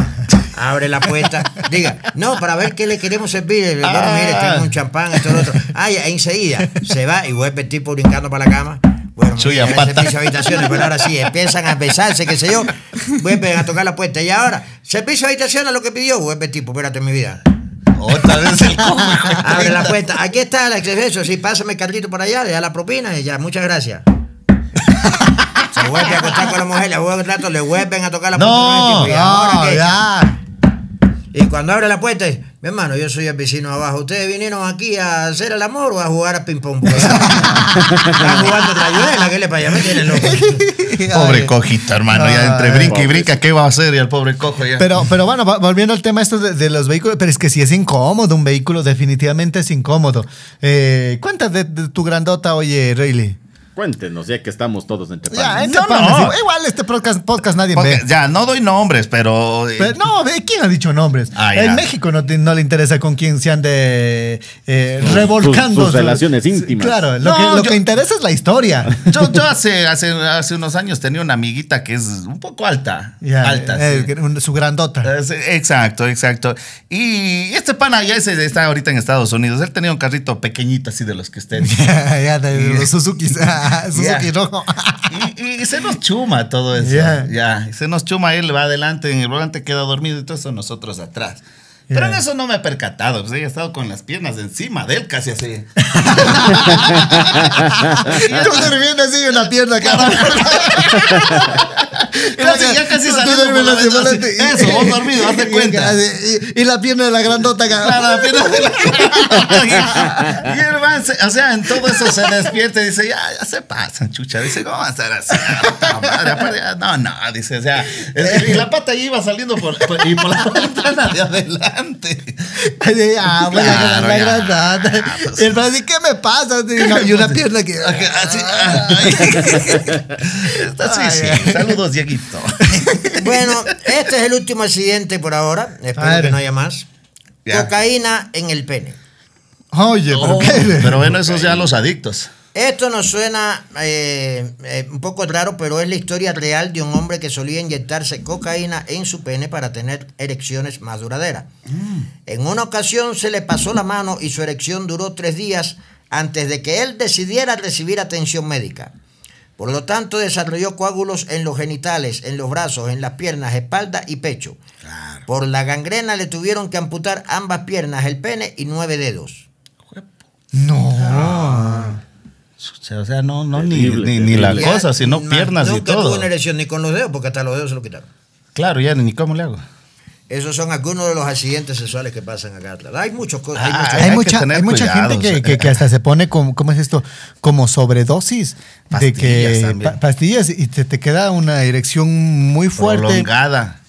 abre la puerta, diga, no, para ver qué le queremos servir. Bueno, mire, tengo un champán, esto, lo otro. Ah, ya, enseguida se va y vuelve el tipo brincando para la cama. Bueno, mire, pata. servicio de habitaciones, pero ahora sí, empiezan a besarse, qué sé yo, vuelven a tocar la puerta. Y ahora, servicio de habitaciones, lo que pidió, vuelve el tipo, espérate mi vida. Otra vez el Abre la puerta. Aquí está el acceso. Sí, pásame el carrito por allá, le da la propina y ya, muchas gracias. Se vuelve a acostar con la mujer, le vuelve rato, le vuelven a tocar la puerta. No, ¿y ahora No, qué? ya. Y cuando abre la puerta, dice, mi Hermano, yo soy el vecino abajo. ¿Ustedes vinieron aquí a hacer el amor o a jugar a ping-pong? Pues, Están jugando trayuela, ¿qué le pasa? Me tienen loco. Pobre cojito, hermano. Ya entre brinca y brinca, ¿qué va a hacer? Y el pobre cojo ya. Pero, pero bueno, volviendo al tema esto de, de los vehículos, pero es que si es incómodo un vehículo, definitivamente es incómodo. Eh, cuéntate de, de tu grandota, oye, Rayleigh. Cuéntenos, ya que estamos todos entre Ya, panas. entre No, panas, no. igual, este podcast, podcast nadie Porque- ve. ya, no doy nombres, pero. eh, Pero no, ¿quién ha dicho nombres? Ah, ya. en México no, no le interesa con quién se ande eh, Sus- revolcando. sus relaciones íntimas. Claro, lo, No, que, lo yo- que interesa es la historia. Yo, yo hace, hace, hace unos años tenía una amiguita que es un poco alta. Ya, alta, eh, sí. su grandota. Eh, Exacto, exacto. Y este pana ya ese está ahorita en Estados Unidos. Él tenía un carrito pequeñito así de los que estén. ya, ya, de los Suzuki. Suzuki rojo. Y, y se nos chuma todo eso. Ya. Ya, y se nos chuma, él va adelante, en el volante queda dormido y todo eso nosotros atrás. Pero en eso no me he percatado, pues ella ha estado con las piernas encima de él, casi así. Tú durmiendo así en la pierna, cabrón. Casi, ya casi duermes la ventana. Eso, vos dormido, hazte y- cuenta. Y, y la pierna de la grandota. Claro, la pierna de la- y el man, se- o sea, en todo eso se despierta y dice, ya, ya se pasan, chucha. Dice, ¿cómo va a estar así? Aparte, ya, No, no, dice, o sea, y la pata ya iba saliendo por, por- y por la ventana de adelante. Ah, pues Claro, la, la ya. grandota. Ah, pues. Y el man dice, ¿qué me pasa? Y una, y pierna que. Así. Está- sí, sí. Saludos, Bueno, este es el último accidente por ahora. Espero que no haya más. Ya. Cocaína en el pene. Oye, pero Oh, qué. pero bueno, esos ya los adictos. Esto nos suena eh, eh, un poco raro, pero es la historia real de un hombre que solía inyectarse cocaína en su pene para tener erecciones más duraderas. En una ocasión se le pasó la mano y su erección duró tres días antes de que él decidiera recibir atención médica. Por lo tanto, desarrolló coágulos en los genitales, en los brazos, en las piernas, espalda y pecho. Por la gangrena le tuvieron que amputar ambas piernas, el pene y nueve dedos. No. O sea, no, no ni, Terrible, ni, ni la. Ya, cosa, sino na- piernas y nunca tuvo todo. una erección ni con los dedos, porque hasta los dedos se lo quitaron. Claro, ya ni cómo le hago. Esos son algunos de los accidentes sexuales que pasan acá atrás. Hay muchos cosas. hay Ah, muchos- hay Hay que mucha, hay mucha cuidado, gente que, que, que hasta se pone como, ¿cómo es esto? Como sobredosis de Pastillas que también. pa- pastillas y te, te queda una erección muy fuerte, Prolongada.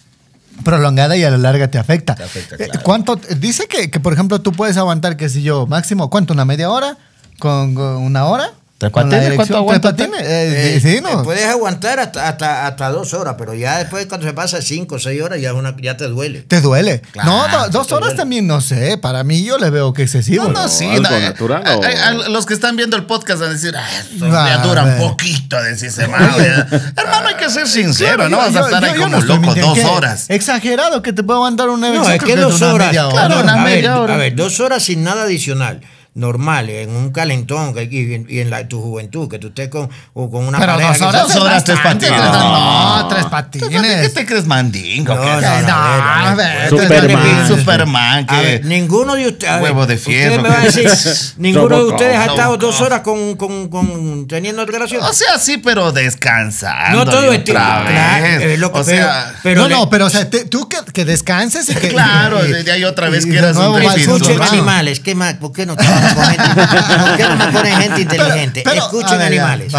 prolongada y a la larga te afecta. Te afecta, Eh, claro. ¿Cuánto? Dice que, que, por ejemplo, tú puedes aguantar, qué sé yo, máximo, ¿cuánto? ¿Una media hora? ¿Con, con una hora? ¿Tres ¿Con la patines? erección? ¿Cuánto aguanta ¿Tres patines? Eh, Eh, sí, eh, ¿no? puedes aguantar hasta, hasta, hasta dos horas, pero ya después cuando se pasa cinco o seis horas ya, una, ya te duele. ¿Te duele? Claro, no, do- dos horas duele. también no sé. Para mí yo le veo que excesivo. No, no, sí. algo no, eh, natural a- o- a- a los que están viendo el podcast van a decir, ah, esto Ah, ya dura a un ver. poquito, decirse madre. Hermano, hay que ser sincero, no vas a estar ahí como no loco dos horas. Exagerado que te puedo aguantar una No, erección. es que dos horas. Claro, una a, ver, media hora. a ver, dos horas sin nada adicional. Normal, en un calentón que- y en, y en la, tu juventud, que tú estés con, o con una Pero pareja dos horas, sea- Dos horas, tres patines. No, No. tres ¿Qué patines. te crees mandingo? No, ¿Qué? no, no, No, a a ver, ver, Superman. Superman, A que ver, ninguno de ustedes. a Huevo de fierro. me van a decir, ninguno de ustedes ha estado dos horas con, con, con teniendo relación. O sea, sí, pero descansando. No todo es claro, vez. lo que- o sea, pero no, no, pero o sea, te- tú que, que descanses y que. Claro, y- de- de ahí otra vez y que eras un Escuchen animales, ¿qué más? ¿Por qué no trabajan con gente? ¿Por qué no me ponen gente inteligente? pero, Escuchen ver, ya, animales.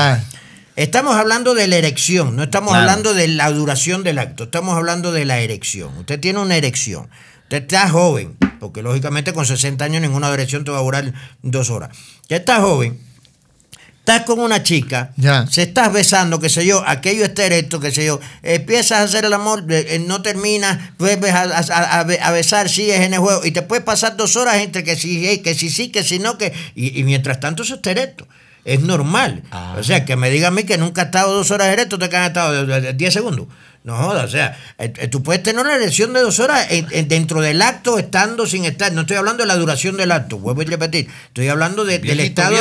Estamos hablando de la erección, no estamos Claro. hablando de la duración del acto, estamos hablando de la erección. Usted tiene una erección, usted está joven, porque lógicamente con 60 años ninguna erección te va a durar dos horas. Usted está joven, estás con una chica, Ya. se estás besando, qué sé yo, aquello está erecto, qué sé yo, empiezas a hacer el amor, eh, eh, no terminas, vuelves a, a- a- a besar, sigues en el juego, y te puedes pasar dos horas entre que sí, eh, que sí, sí, que sí, no, que, y, y mientras tanto eso está erecto. Es normal. O sea, que me diga a mí que nunca ha estado dos horas erecto, te han estado de- de- 10 segundos. No o sea, eh, eh, tú puedes tener una erección de dos horas en- en- dentro del acto, estando sin estar. No estoy hablando de la duración del acto, vuelvo a repetir. Estoy hablando de- del, estado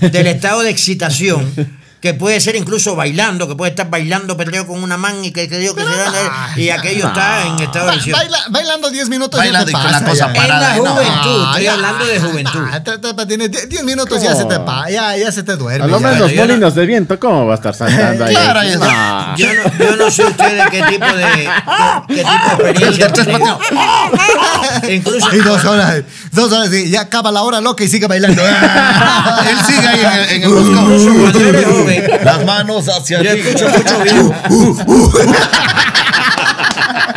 de, del estado de excitación que puede ser incluso bailando, que puede estar bailando perreo con una man y que, que digo que se y aquello está en estado de Ba- baila- bailando 10 minutos Bailando ya y te con la pasa. cosa ya. En la parada, no. juventud, estoy hablando de juventud. nah, te- te- tienes 10 10 minutos ya se te pa, ya, ya se te duerme. A lo menos no- molinos de viento, ¿cómo va a estar saltando ahí? Claro. Yo no, yo no sé ustedes qué tipo de qué, qué tipo de experiencia. Incluso Y dos horas, dos horas, y ya acaba la hora loca y sigue bailando. Él sigue ahí en el, en el Las manos hacia yo escucho muchos viejos.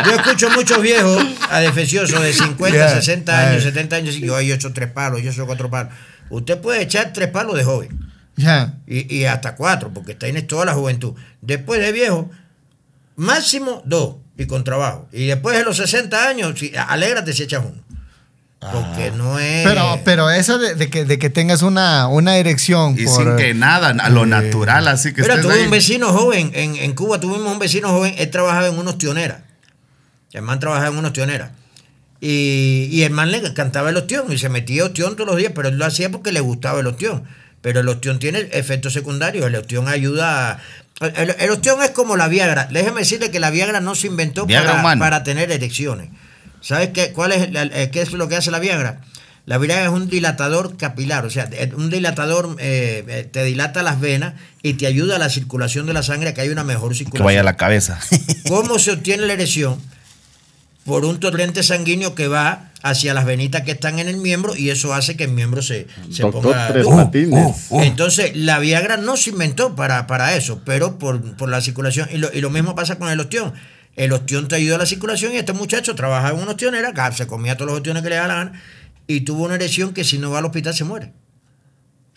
Yo escucho muchos viejos adefesiosos de 50, Yeah. 60 años, Ay. 70 años y yo he hecho tres palos, yo soy cuatro palos. Usted puede echar tres palos de joven. Ya. y, y hasta cuatro, porque tienes toda la juventud. Después de viejo, máximo dos y con trabajo. Y después de los 60 años, si, alégrate si echas uno. Porque no es. Pero, pero eso de, de que, de que tengas una, una erección Y por... sin que nada, a lo natural, así que estés tuve ahí. un vecino joven, en, en Cuba tuvimos un vecino joven, él trabajaba en unos tioneras. El man trabajaba en unos tioneras. Y, y el man le cantaba el ostión y se metía ostión todos los días, pero él lo hacía porque le gustaba el ostión. Pero el ostión tiene efectos secundarios, el ostión ayuda a... El, el ostión es como la Viagra. Déjeme decirle que la Viagra no se inventó Viagra para, para tener erecciones. ¿Sabes qué, cuál es, la- eh, qué es lo que hace la Viagra? La Viagra es un dilatador capilar, o sea, eh, un dilatador eh, te dilata las venas y te ayuda a la circulación de la sangre, a que haya una mejor Que circulación. vaya a la cabeza. ¿Cómo se obtiene la erección? Por un torrente sanguíneo que va hacia las venitas que están en el miembro y eso hace que el miembro se, se Doctor ponga... Tres Uh, Patines. Entonces, la Viagra no se inventó para, para eso, pero por, por la circulación. Y lo, y lo mismo pasa con el ostión. El ostión te ayuda a la circulación y este muchacho trabajaba en una ostionera, se comía todos los ostiones que le daba la gana y tuvo una erección que si no va al hospital se muere.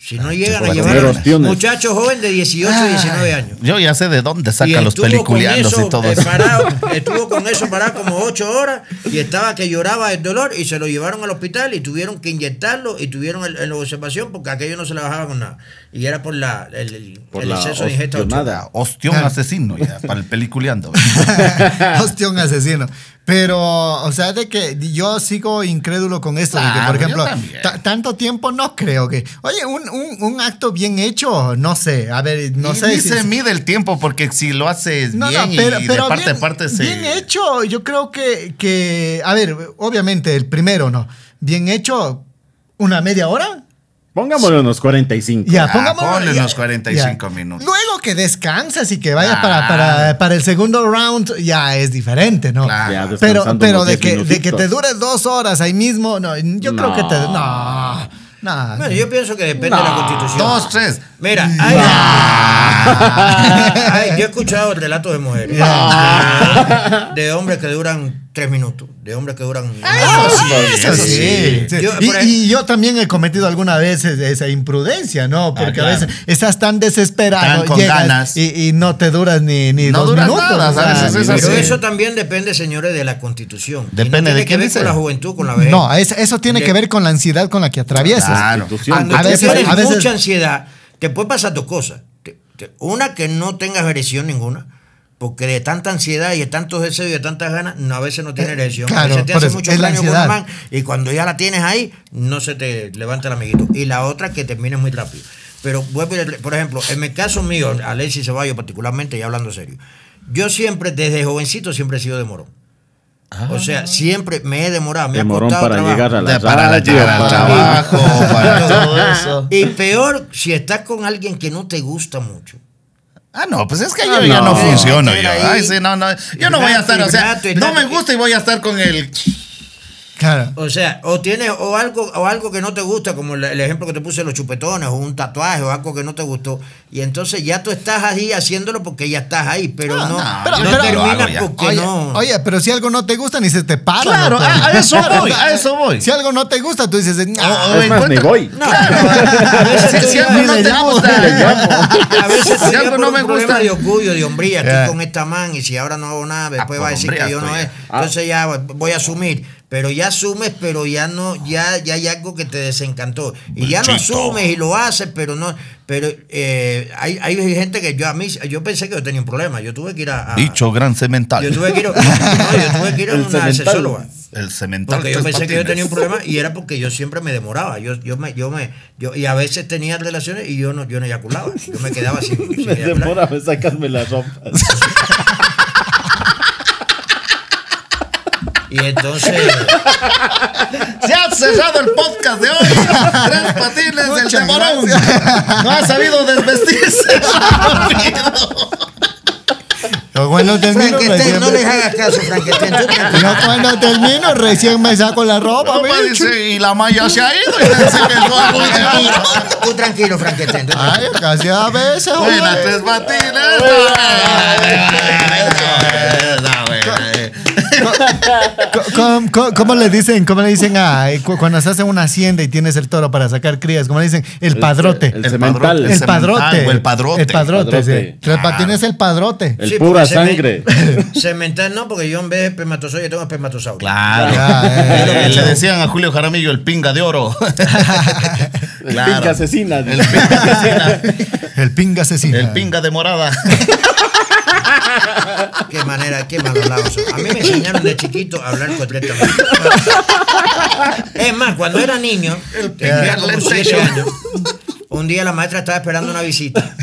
Si no llegan a llevar comer a ostiones. muchacho joven de 18 y 19 años. Yo ya sé de dónde Y sacan los estuvo con peliculeandos eso, y todo eh, eso. parado, estuvo con eso parado como ocho horas y estaba que lloraba del dolor y se lo llevaron al hospital y tuvieron que inyectarlo y tuvieron el, en la observación porque aquello no se le bajaba con nada. Y era por la, el, el- Por el la exceso de ingesta ostionada. Ostión asesino, ya, para el peliculeando. Hostión asesino. Pero, o sea, de que yo sigo incrédulo con esto. de que, Claro, por ejemplo, tanto tiempo no creo que. Oye, un, un- un acto bien hecho, no sé. A ver, no y sé. ni si- se mide el tiempo porque si lo haces No, bien no, pero, y pero de parte bien, a parte se... bien hecho. Yo creo que, que, a ver, obviamente el primero, ¿no? Bien hecho, una media hora. Pongámosle unos 45. Ya, Ah, ya, unos 45 ya. minutos. Luego que descansas y que vayas Ah. para, para, para el segundo round, ya es diferente, ¿no? Claro. Pero, pero de 10 que, de que te dure dos horas ahí mismo, no, yo creo No. que te. No, no. Bueno, yo pienso que depende de la constitución. Dos, tres. Mira, hay, hay- yo he escuchado relatos de mujeres, de, de hombres que duran tres minutos, de hombres que duran... Eso sí. sí. sí. Yo, y, yo también he cometido alguna vez esa imprudencia, ¿no? Porque claro. a veces estás tan desesperado Tan con ganas. Y, y no te duras ni, ni No dos duras minutos. Pero eso también depende, señores, de la constitución. Depende no de quién ver dice. con la juventud, con la vejez. No, es- eso tiene De- que ver con la ansiedad con la que atraviesas. Claro. Cuando A tú veces- tienes a veces- mucha ansiedad, te puede pasar dos cosas. Una, que no tengas erección ninguna. Porque de tanta ansiedad y de tantos deseos y de tantas ganas, no, a veces no tienes erección. claro, a veces te hace eso, mucho daño man y cuando ya la tienes ahí, no se te levanta el amiguito. Y la otra, que termines muy rápido. Pero, por ejemplo, en el caso mío, Alexis Ceballos particularmente, y hablando serio, yo siempre, desde jovencito, siempre he sido demorón. O sea, siempre me he demorado. Me ha Demorón costado para trabajo. llegar a la De- para la radio, llegar al para- trabajo, para todo eso. Y peor si estás con alguien que no te gusta mucho. Ah, no, pues es que yo Ah, ya no no. funciono yo. ahí. Ay, sí, no, no. Yo no voy a estar, o sea, no me gusta y voy a estar con el. Claro. O sea, o tienes o algo o algo que no te gusta, como el, el ejemplo que te puse de los chupetones, o un tatuaje, o algo que no te gustó, y entonces ya tú estás ahí haciéndolo porque ya estás ahí, pero Ah, no, no, no, pero- pero- lo terminas porque Oye, no. oye, pero si algo no te gusta, ni se te para. Claro, loco. a- a eso voy, a eso voy. Si algo no te gusta, tú dices, O- "Ah, o Es más, ni voy. No, a veces Si, si algo no te llamo, gusta, a veces si algo no me gusta. de orgullo, de hombría, estoy con esta man y si ahora no hago nada, después Ah, va a decir que yo no es. ya. Entonces ya voy a asumir. Pero ya asumes, pero ya no, ya, ya hay algo que te desencantó. Y ya lo Bichito. asumes y lo haces, pero no, pero eh, hay, hay gente que yo a mí, yo pensé que yo tenía un problema. Yo tuve que ir a. a- Dicho gran cemental. Yo tuve que ir, a- no, yo tuve que ir a una cemental. sexóloga. El cemental. Porque yo pensé que yo tenía un problema y era porque yo siempre me demoraba. Yo, yo me, yo me, yo, y a veces tenía relaciones y yo no, yo no eyaculaba. Yo me quedaba sin, sin Me eyacular. demora en sacarme la ropa. Y entonces, Se ha cerrado el podcast de hoy. Tres patines del temorón. No ha sabido desvestirse. Yo cuando termino recién no les hagas caso, Frankenstein. yo cuando termino recién me saco la ropa, bicho. dice, y la malla se ha ido. Y dice que no Tú tranquilo, Frankenstein. Ay, casi a veces, Buena, güey. tres patines. ¿Cómo, cómo- cómo le dicen, cómo le dicen a cu- cuando estás en una hacienda y tienes el toro para sacar crías? ¿Cómo le dicen? El padrote. El, El cemental. padrote. El el padrote. cemental o el padrote. El padrote, Padrote. sí. Tres patines es el padrote. El Sí, pura sangre. Cemental no, porque yo en vez de espermatozoide tengo espermatosaurio. Claro. Eh, Le decían a Julio Jaramillo el pinga de oro. El pinca asesina. El pinga asesina. El pinga asesino. El pinga de morada. Qué manera, qué mal hablados son. A mí me enseñaron de chiquito a hablar correctamente. Es más, cuando era niño, tenía como le siete enseñó. años, un día la maestra estaba esperando una visita.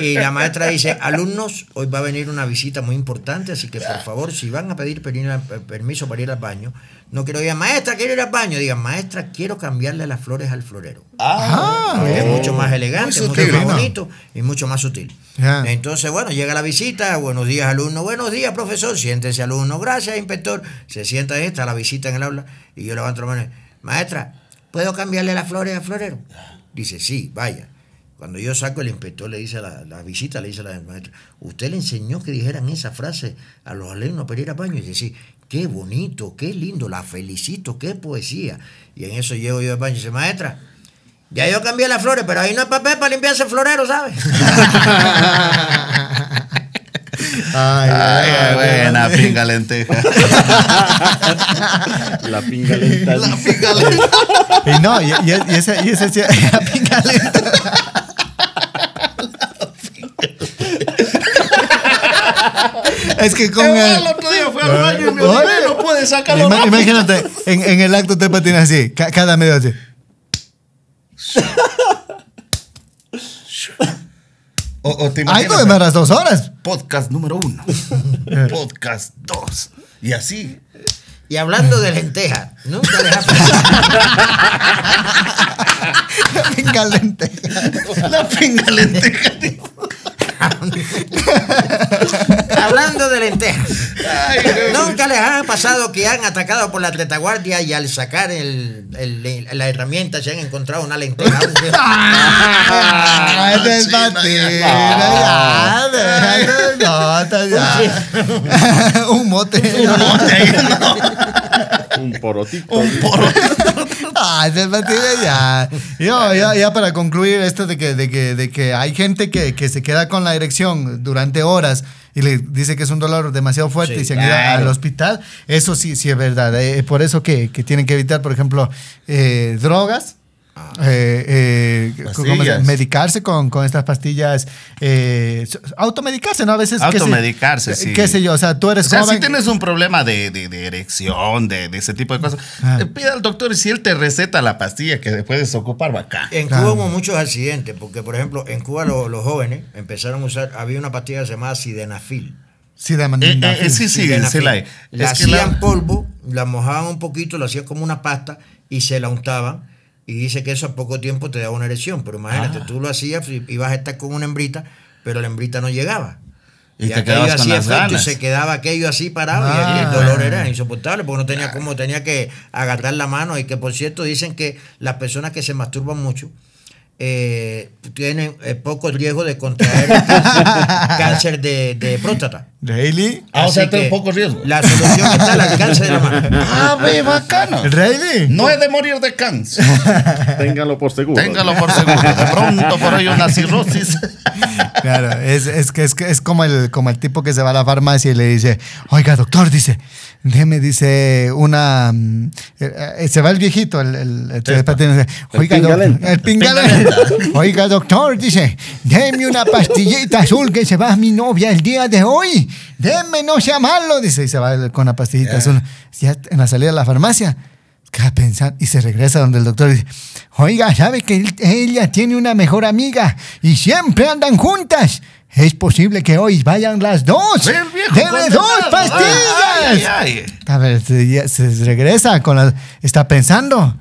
Y la maestra dice, alumnos, hoy va a venir una visita muy importante, así que por favor, si van a pedir permiso para ir al baño, no quiero digan, maestra, quiero ir al baño, digan, maestra, quiero cambiarle las flores al florero. Ah, Porque es mucho más elegante, Muy mucho más ¿no? bonito y mucho más sutil. Entonces, bueno, llega la visita, buenos días alumno, buenos días profesor, siéntese alumno, gracias inspector, se sienta ahí, está la visita en el aula y yo levanto la mano, maestra, ¿puedo cambiarle las flores al florero? Dice, sí, vaya. Cuando yo saco, el inspector le dice a la, la visita, le dice a la maestra, ¿usted le enseñó que dijeran esa frase a los alumnos para ir a baño? Y dice, sí, qué bonito, qué lindo, la felicito, qué poesía. Y en eso llego yo al baño y dice, maestra, ya yo cambié las flores, pero ahí no hay papel para limpiarse el florero, ¿sabes? Ay, Ay, ay, buena ay. pinga lenteja. La pinga lenta. Y no, y, y, y ese, y ese la pinga lenta. Es que con el. El otro día fue al baño y me Oye. olvidé, no puede sacarlo Ima- rápido. Imagínate, en, en el acto te patinas así, ca- cada medio así. O, o te Ay, imaginas, no demoras dos horas. podcast número uno, podcast dos. Y así. Y hablando de lentejas, nunca pasado. La pinga lenta. La pinga lenteja. hablando de lentejas. Ay, no. Nunca les ha pasado que han atacado por la retaguardia y al sacar el, el- la herramienta se han encontrado una lenteja. Ah, no, ya. Un mote. Mote ahí, no. Un porotito. Un porro. Ay, ya. Yo, ya, ya para concluir esto de que, de que, de que hay gente que, que se queda con la erección durante horas y le dice que es un dolor demasiado fuerte Sí, y se han ido claro. al hospital, eso sí, sí es verdad. Eh, por eso que, que tienen que evitar, por ejemplo, eh, drogas. Eh, eh, ¿cómo se llama? Pastillas. medicarse con, con estas pastillas, eh, automedicarse, ¿no? A veces. qué sé- Automedicarse, sí. Qué sé yo, o sea, tú eres O sea, joven. si tienes un problema de, de- de erección, de, de ese tipo de cosas, Ah. eh, pide al doctor y si él te receta la pastilla que puedes ocupar, acá. En Claro. Cuba hubo muchos accidentes, porque por ejemplo, en Cuba lo- los jóvenes empezaron a usar, había una pastilla que se llamaba Sidenafil. Sí, de Eh, manera. eh, eh, sí, sí, sí la hay. La Es que la- hacían polvo, la mojaban un poquito, lo hacían como una pasta y se la untaban. Y dice que eso a poco tiempo te daba una erección. Pero imagínate, Ah. tú lo hacías y ibas a estar con una hembrita, pero la hembrita no llegaba. Y te aquello quedabas con hacía las efecto ganas. Y se quedaba aquello así parado y Ah. el dolor era insoportable porque no tenía cómo, tenía que agarrar la mano. Y que por cierto dicen que las personas que se masturban mucho eh, tienen eh, poco riesgo de contraer cáncer de, de próstata. ¿Rayleigh? Ah, o sea, Así tiene que poco riesgo. La solución está al alcance de la mano. Ah, ve, bacano. ¿Rayleigh? No he de morir de cáncer. Téngalo por seguro. Téngalo por seguro. De pronto por ahí una cirrosis. Claro, es, es que es, que es como, el, como el tipo que se va a la farmacia y le dice, oiga, doctor, dice, déjeme, dice, una... mm, eh, eh, se va el viejito, el, el, el El oiga, doctor, el pinga Pinga lenta". Oiga, doctor, dice, deme una pastillita azul que se va mi novia el día de hoy. Deme, no sea malo. Dice, y se va con la pastillita azul. Ya en la salida de la farmacia, queda pensando y se regresa donde el doctor dice, oiga, ¿sabe que ella tiene una mejor amiga y siempre andan juntas? Es posible que hoy vayan las dos. Condenado. dos pastillas. Ay, ay, ay. A ver, se, ya se regresa con la... Está pensando.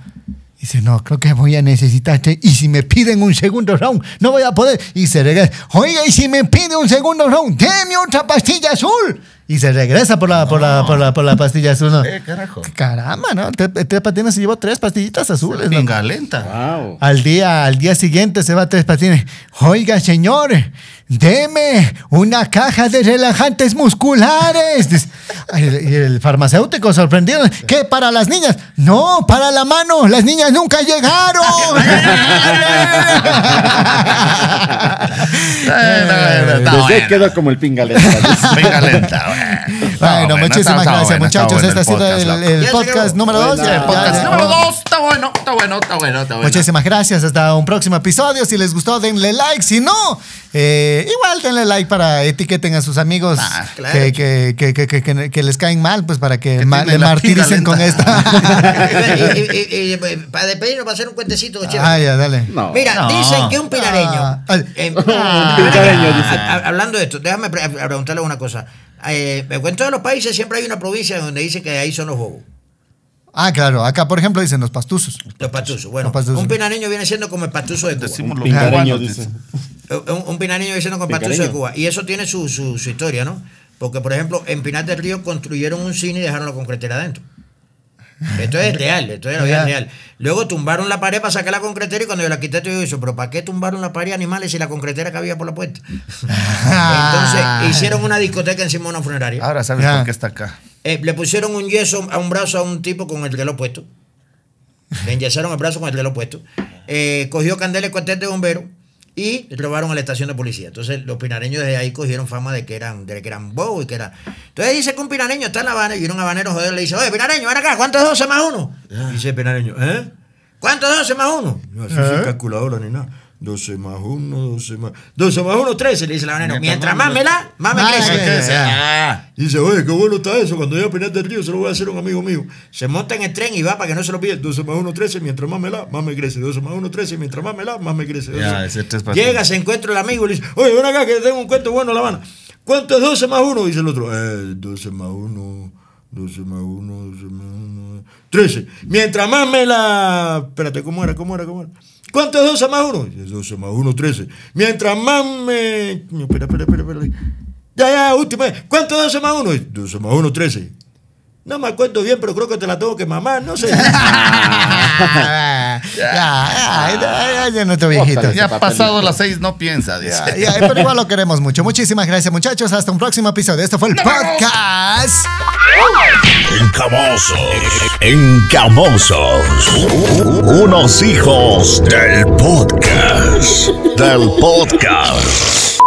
Dice, no, creo que voy a necesitar... este- Y si me piden un segundo round, no voy a poder. Y se regresa. Oiga, y si me pide un segundo round, deme otra pastilla azul. Y se regresa por la, por la, por la, por la pastilla azul. ¿no? Eh, carajo. Caramba, ¿no? Te- Tres patines se llevó tres pastillitas azules. ¿no? Pinga lenta. Wow. Al día, al día siguiente se va a tres patines. Oiga, señor, deme una caja de relajantes musculares. Y el farmacéutico sorprendido. ¿Qué? ¿Para las niñas? No, para la mano. Las niñas nunca llegaron. Eh, no, Desde bueno. quedó como el pingaleta. Pinga lenta. bueno. Bueno, muchísimas gracias, bueno, muchachos. bueno este ha sido podcast, el, el podcast número dos. Buena. Ya- Podcast ya- número dos. Está bueno, está bueno, está bueno, está bueno. Muchísimas gracias. Hasta un próximo episodio. Si les gustó, denle like. Si no, eh, igual denle like para etiqueten a sus amigos Ah, claro. que, que, que, que, que- que- que les caen mal, pues para que, Que ma- le martiricen con esta. y, y- y- y, para despedirnos, para hacer un cuentecito chévere. ah, ya, dale. No. Mira, No. dicen que un pinareño. Ah, eh, Pinareño, dice. a- a- hablando de esto, déjame pre- a- preguntarle una cosa. Eh, en todos los países siempre hay una provincia donde dice que ahí son los bobos, Ah, claro. Acá, por ejemplo, dicen los pastuzos. los patuzos. Bueno, Los patuzos. un pinareño viene siendo como el patuso de Cuba. Decimos los Pingareño, cubanos, dice. Un, un pinareño viene siendo como el patuso de. Cuba. Y eso tiene su, su, su historia, ¿no? Porque, por ejemplo, en Pinar del Río construyeron un cine y dejaron la concretera adentro. Esto es real, esto es real. Luego tumbaron la pared para sacar la concretera y cuando yo la quité, yo eso, pero ¿para qué tumbaron la pared animales si la concretera cabía por la puerta? Entonces hicieron una discoteca encima de una funeraria. Ahora sabes Ya. por qué está acá. Eh, le pusieron un yeso a un brazo a un tipo con el reloj puesto. Le enyesaron el brazo con el reloj puesto. Eh, cogió candela el cuartel de bomberos y robaron a la estación de policía. Entonces los pinareños desde ahí cogieron fama de que eran, de que eran bobos y que era. Entonces dice que un pinareño está en La Habana y un habanero joder le dice, oye, pinareño, ven acá, ¿cuánto es 12 más 1? Dice el pinareño, ¿eh? ¿Cuánto es 12 más 1? No, así sin calculadora ni nada. 12 más 1, 12 más... 12 más 1, 13, le dice el habanero. Mientras más me la, más me crece. crece. Ah, dice, oye, qué bueno está eso. Cuando yo a Pinar del Río se lo voy a hacer a un amigo mío. Se monta en el tren y va para que no se lo pille. 12 más 1, 13. Mientras más me la, más me crece. 12 más 1, 13. Mientras más me la, más me crece. Ya, ese tres Llega, se encuentra el amigo y le dice, oye, ven acá que tengo un cuento bueno en La Habana. ¿Cuánto es 12 más 1? Dice el otro, eh, 12 más 1, 12 más 1, 12 más 1, 13. Mientras más me la... Espérate, ¿cómo era? ¿Cómo era? ¿Cómo era? ¿Cuánto es 12 más 1? Dice 12 más 1, 13. Mientras más me... Espera, espera, espera, espera. Ya, ya, última. ¿Cuánto es 12 más 1? 12 más 1, 13. No me acuerdo bien, pero creo que te la tengo que mamar, no sé. Ya, ya, ya, ya, nuestro viejito. Ya pasado las seis no piensa. Ya, ya, pero igual lo queremos mucho. Muchísimas gracias, muchachos. Hasta un próximo episodio. Esto fue el podcast. Encamosos. Encamosos. Unos hijos del podcast. Del podcast.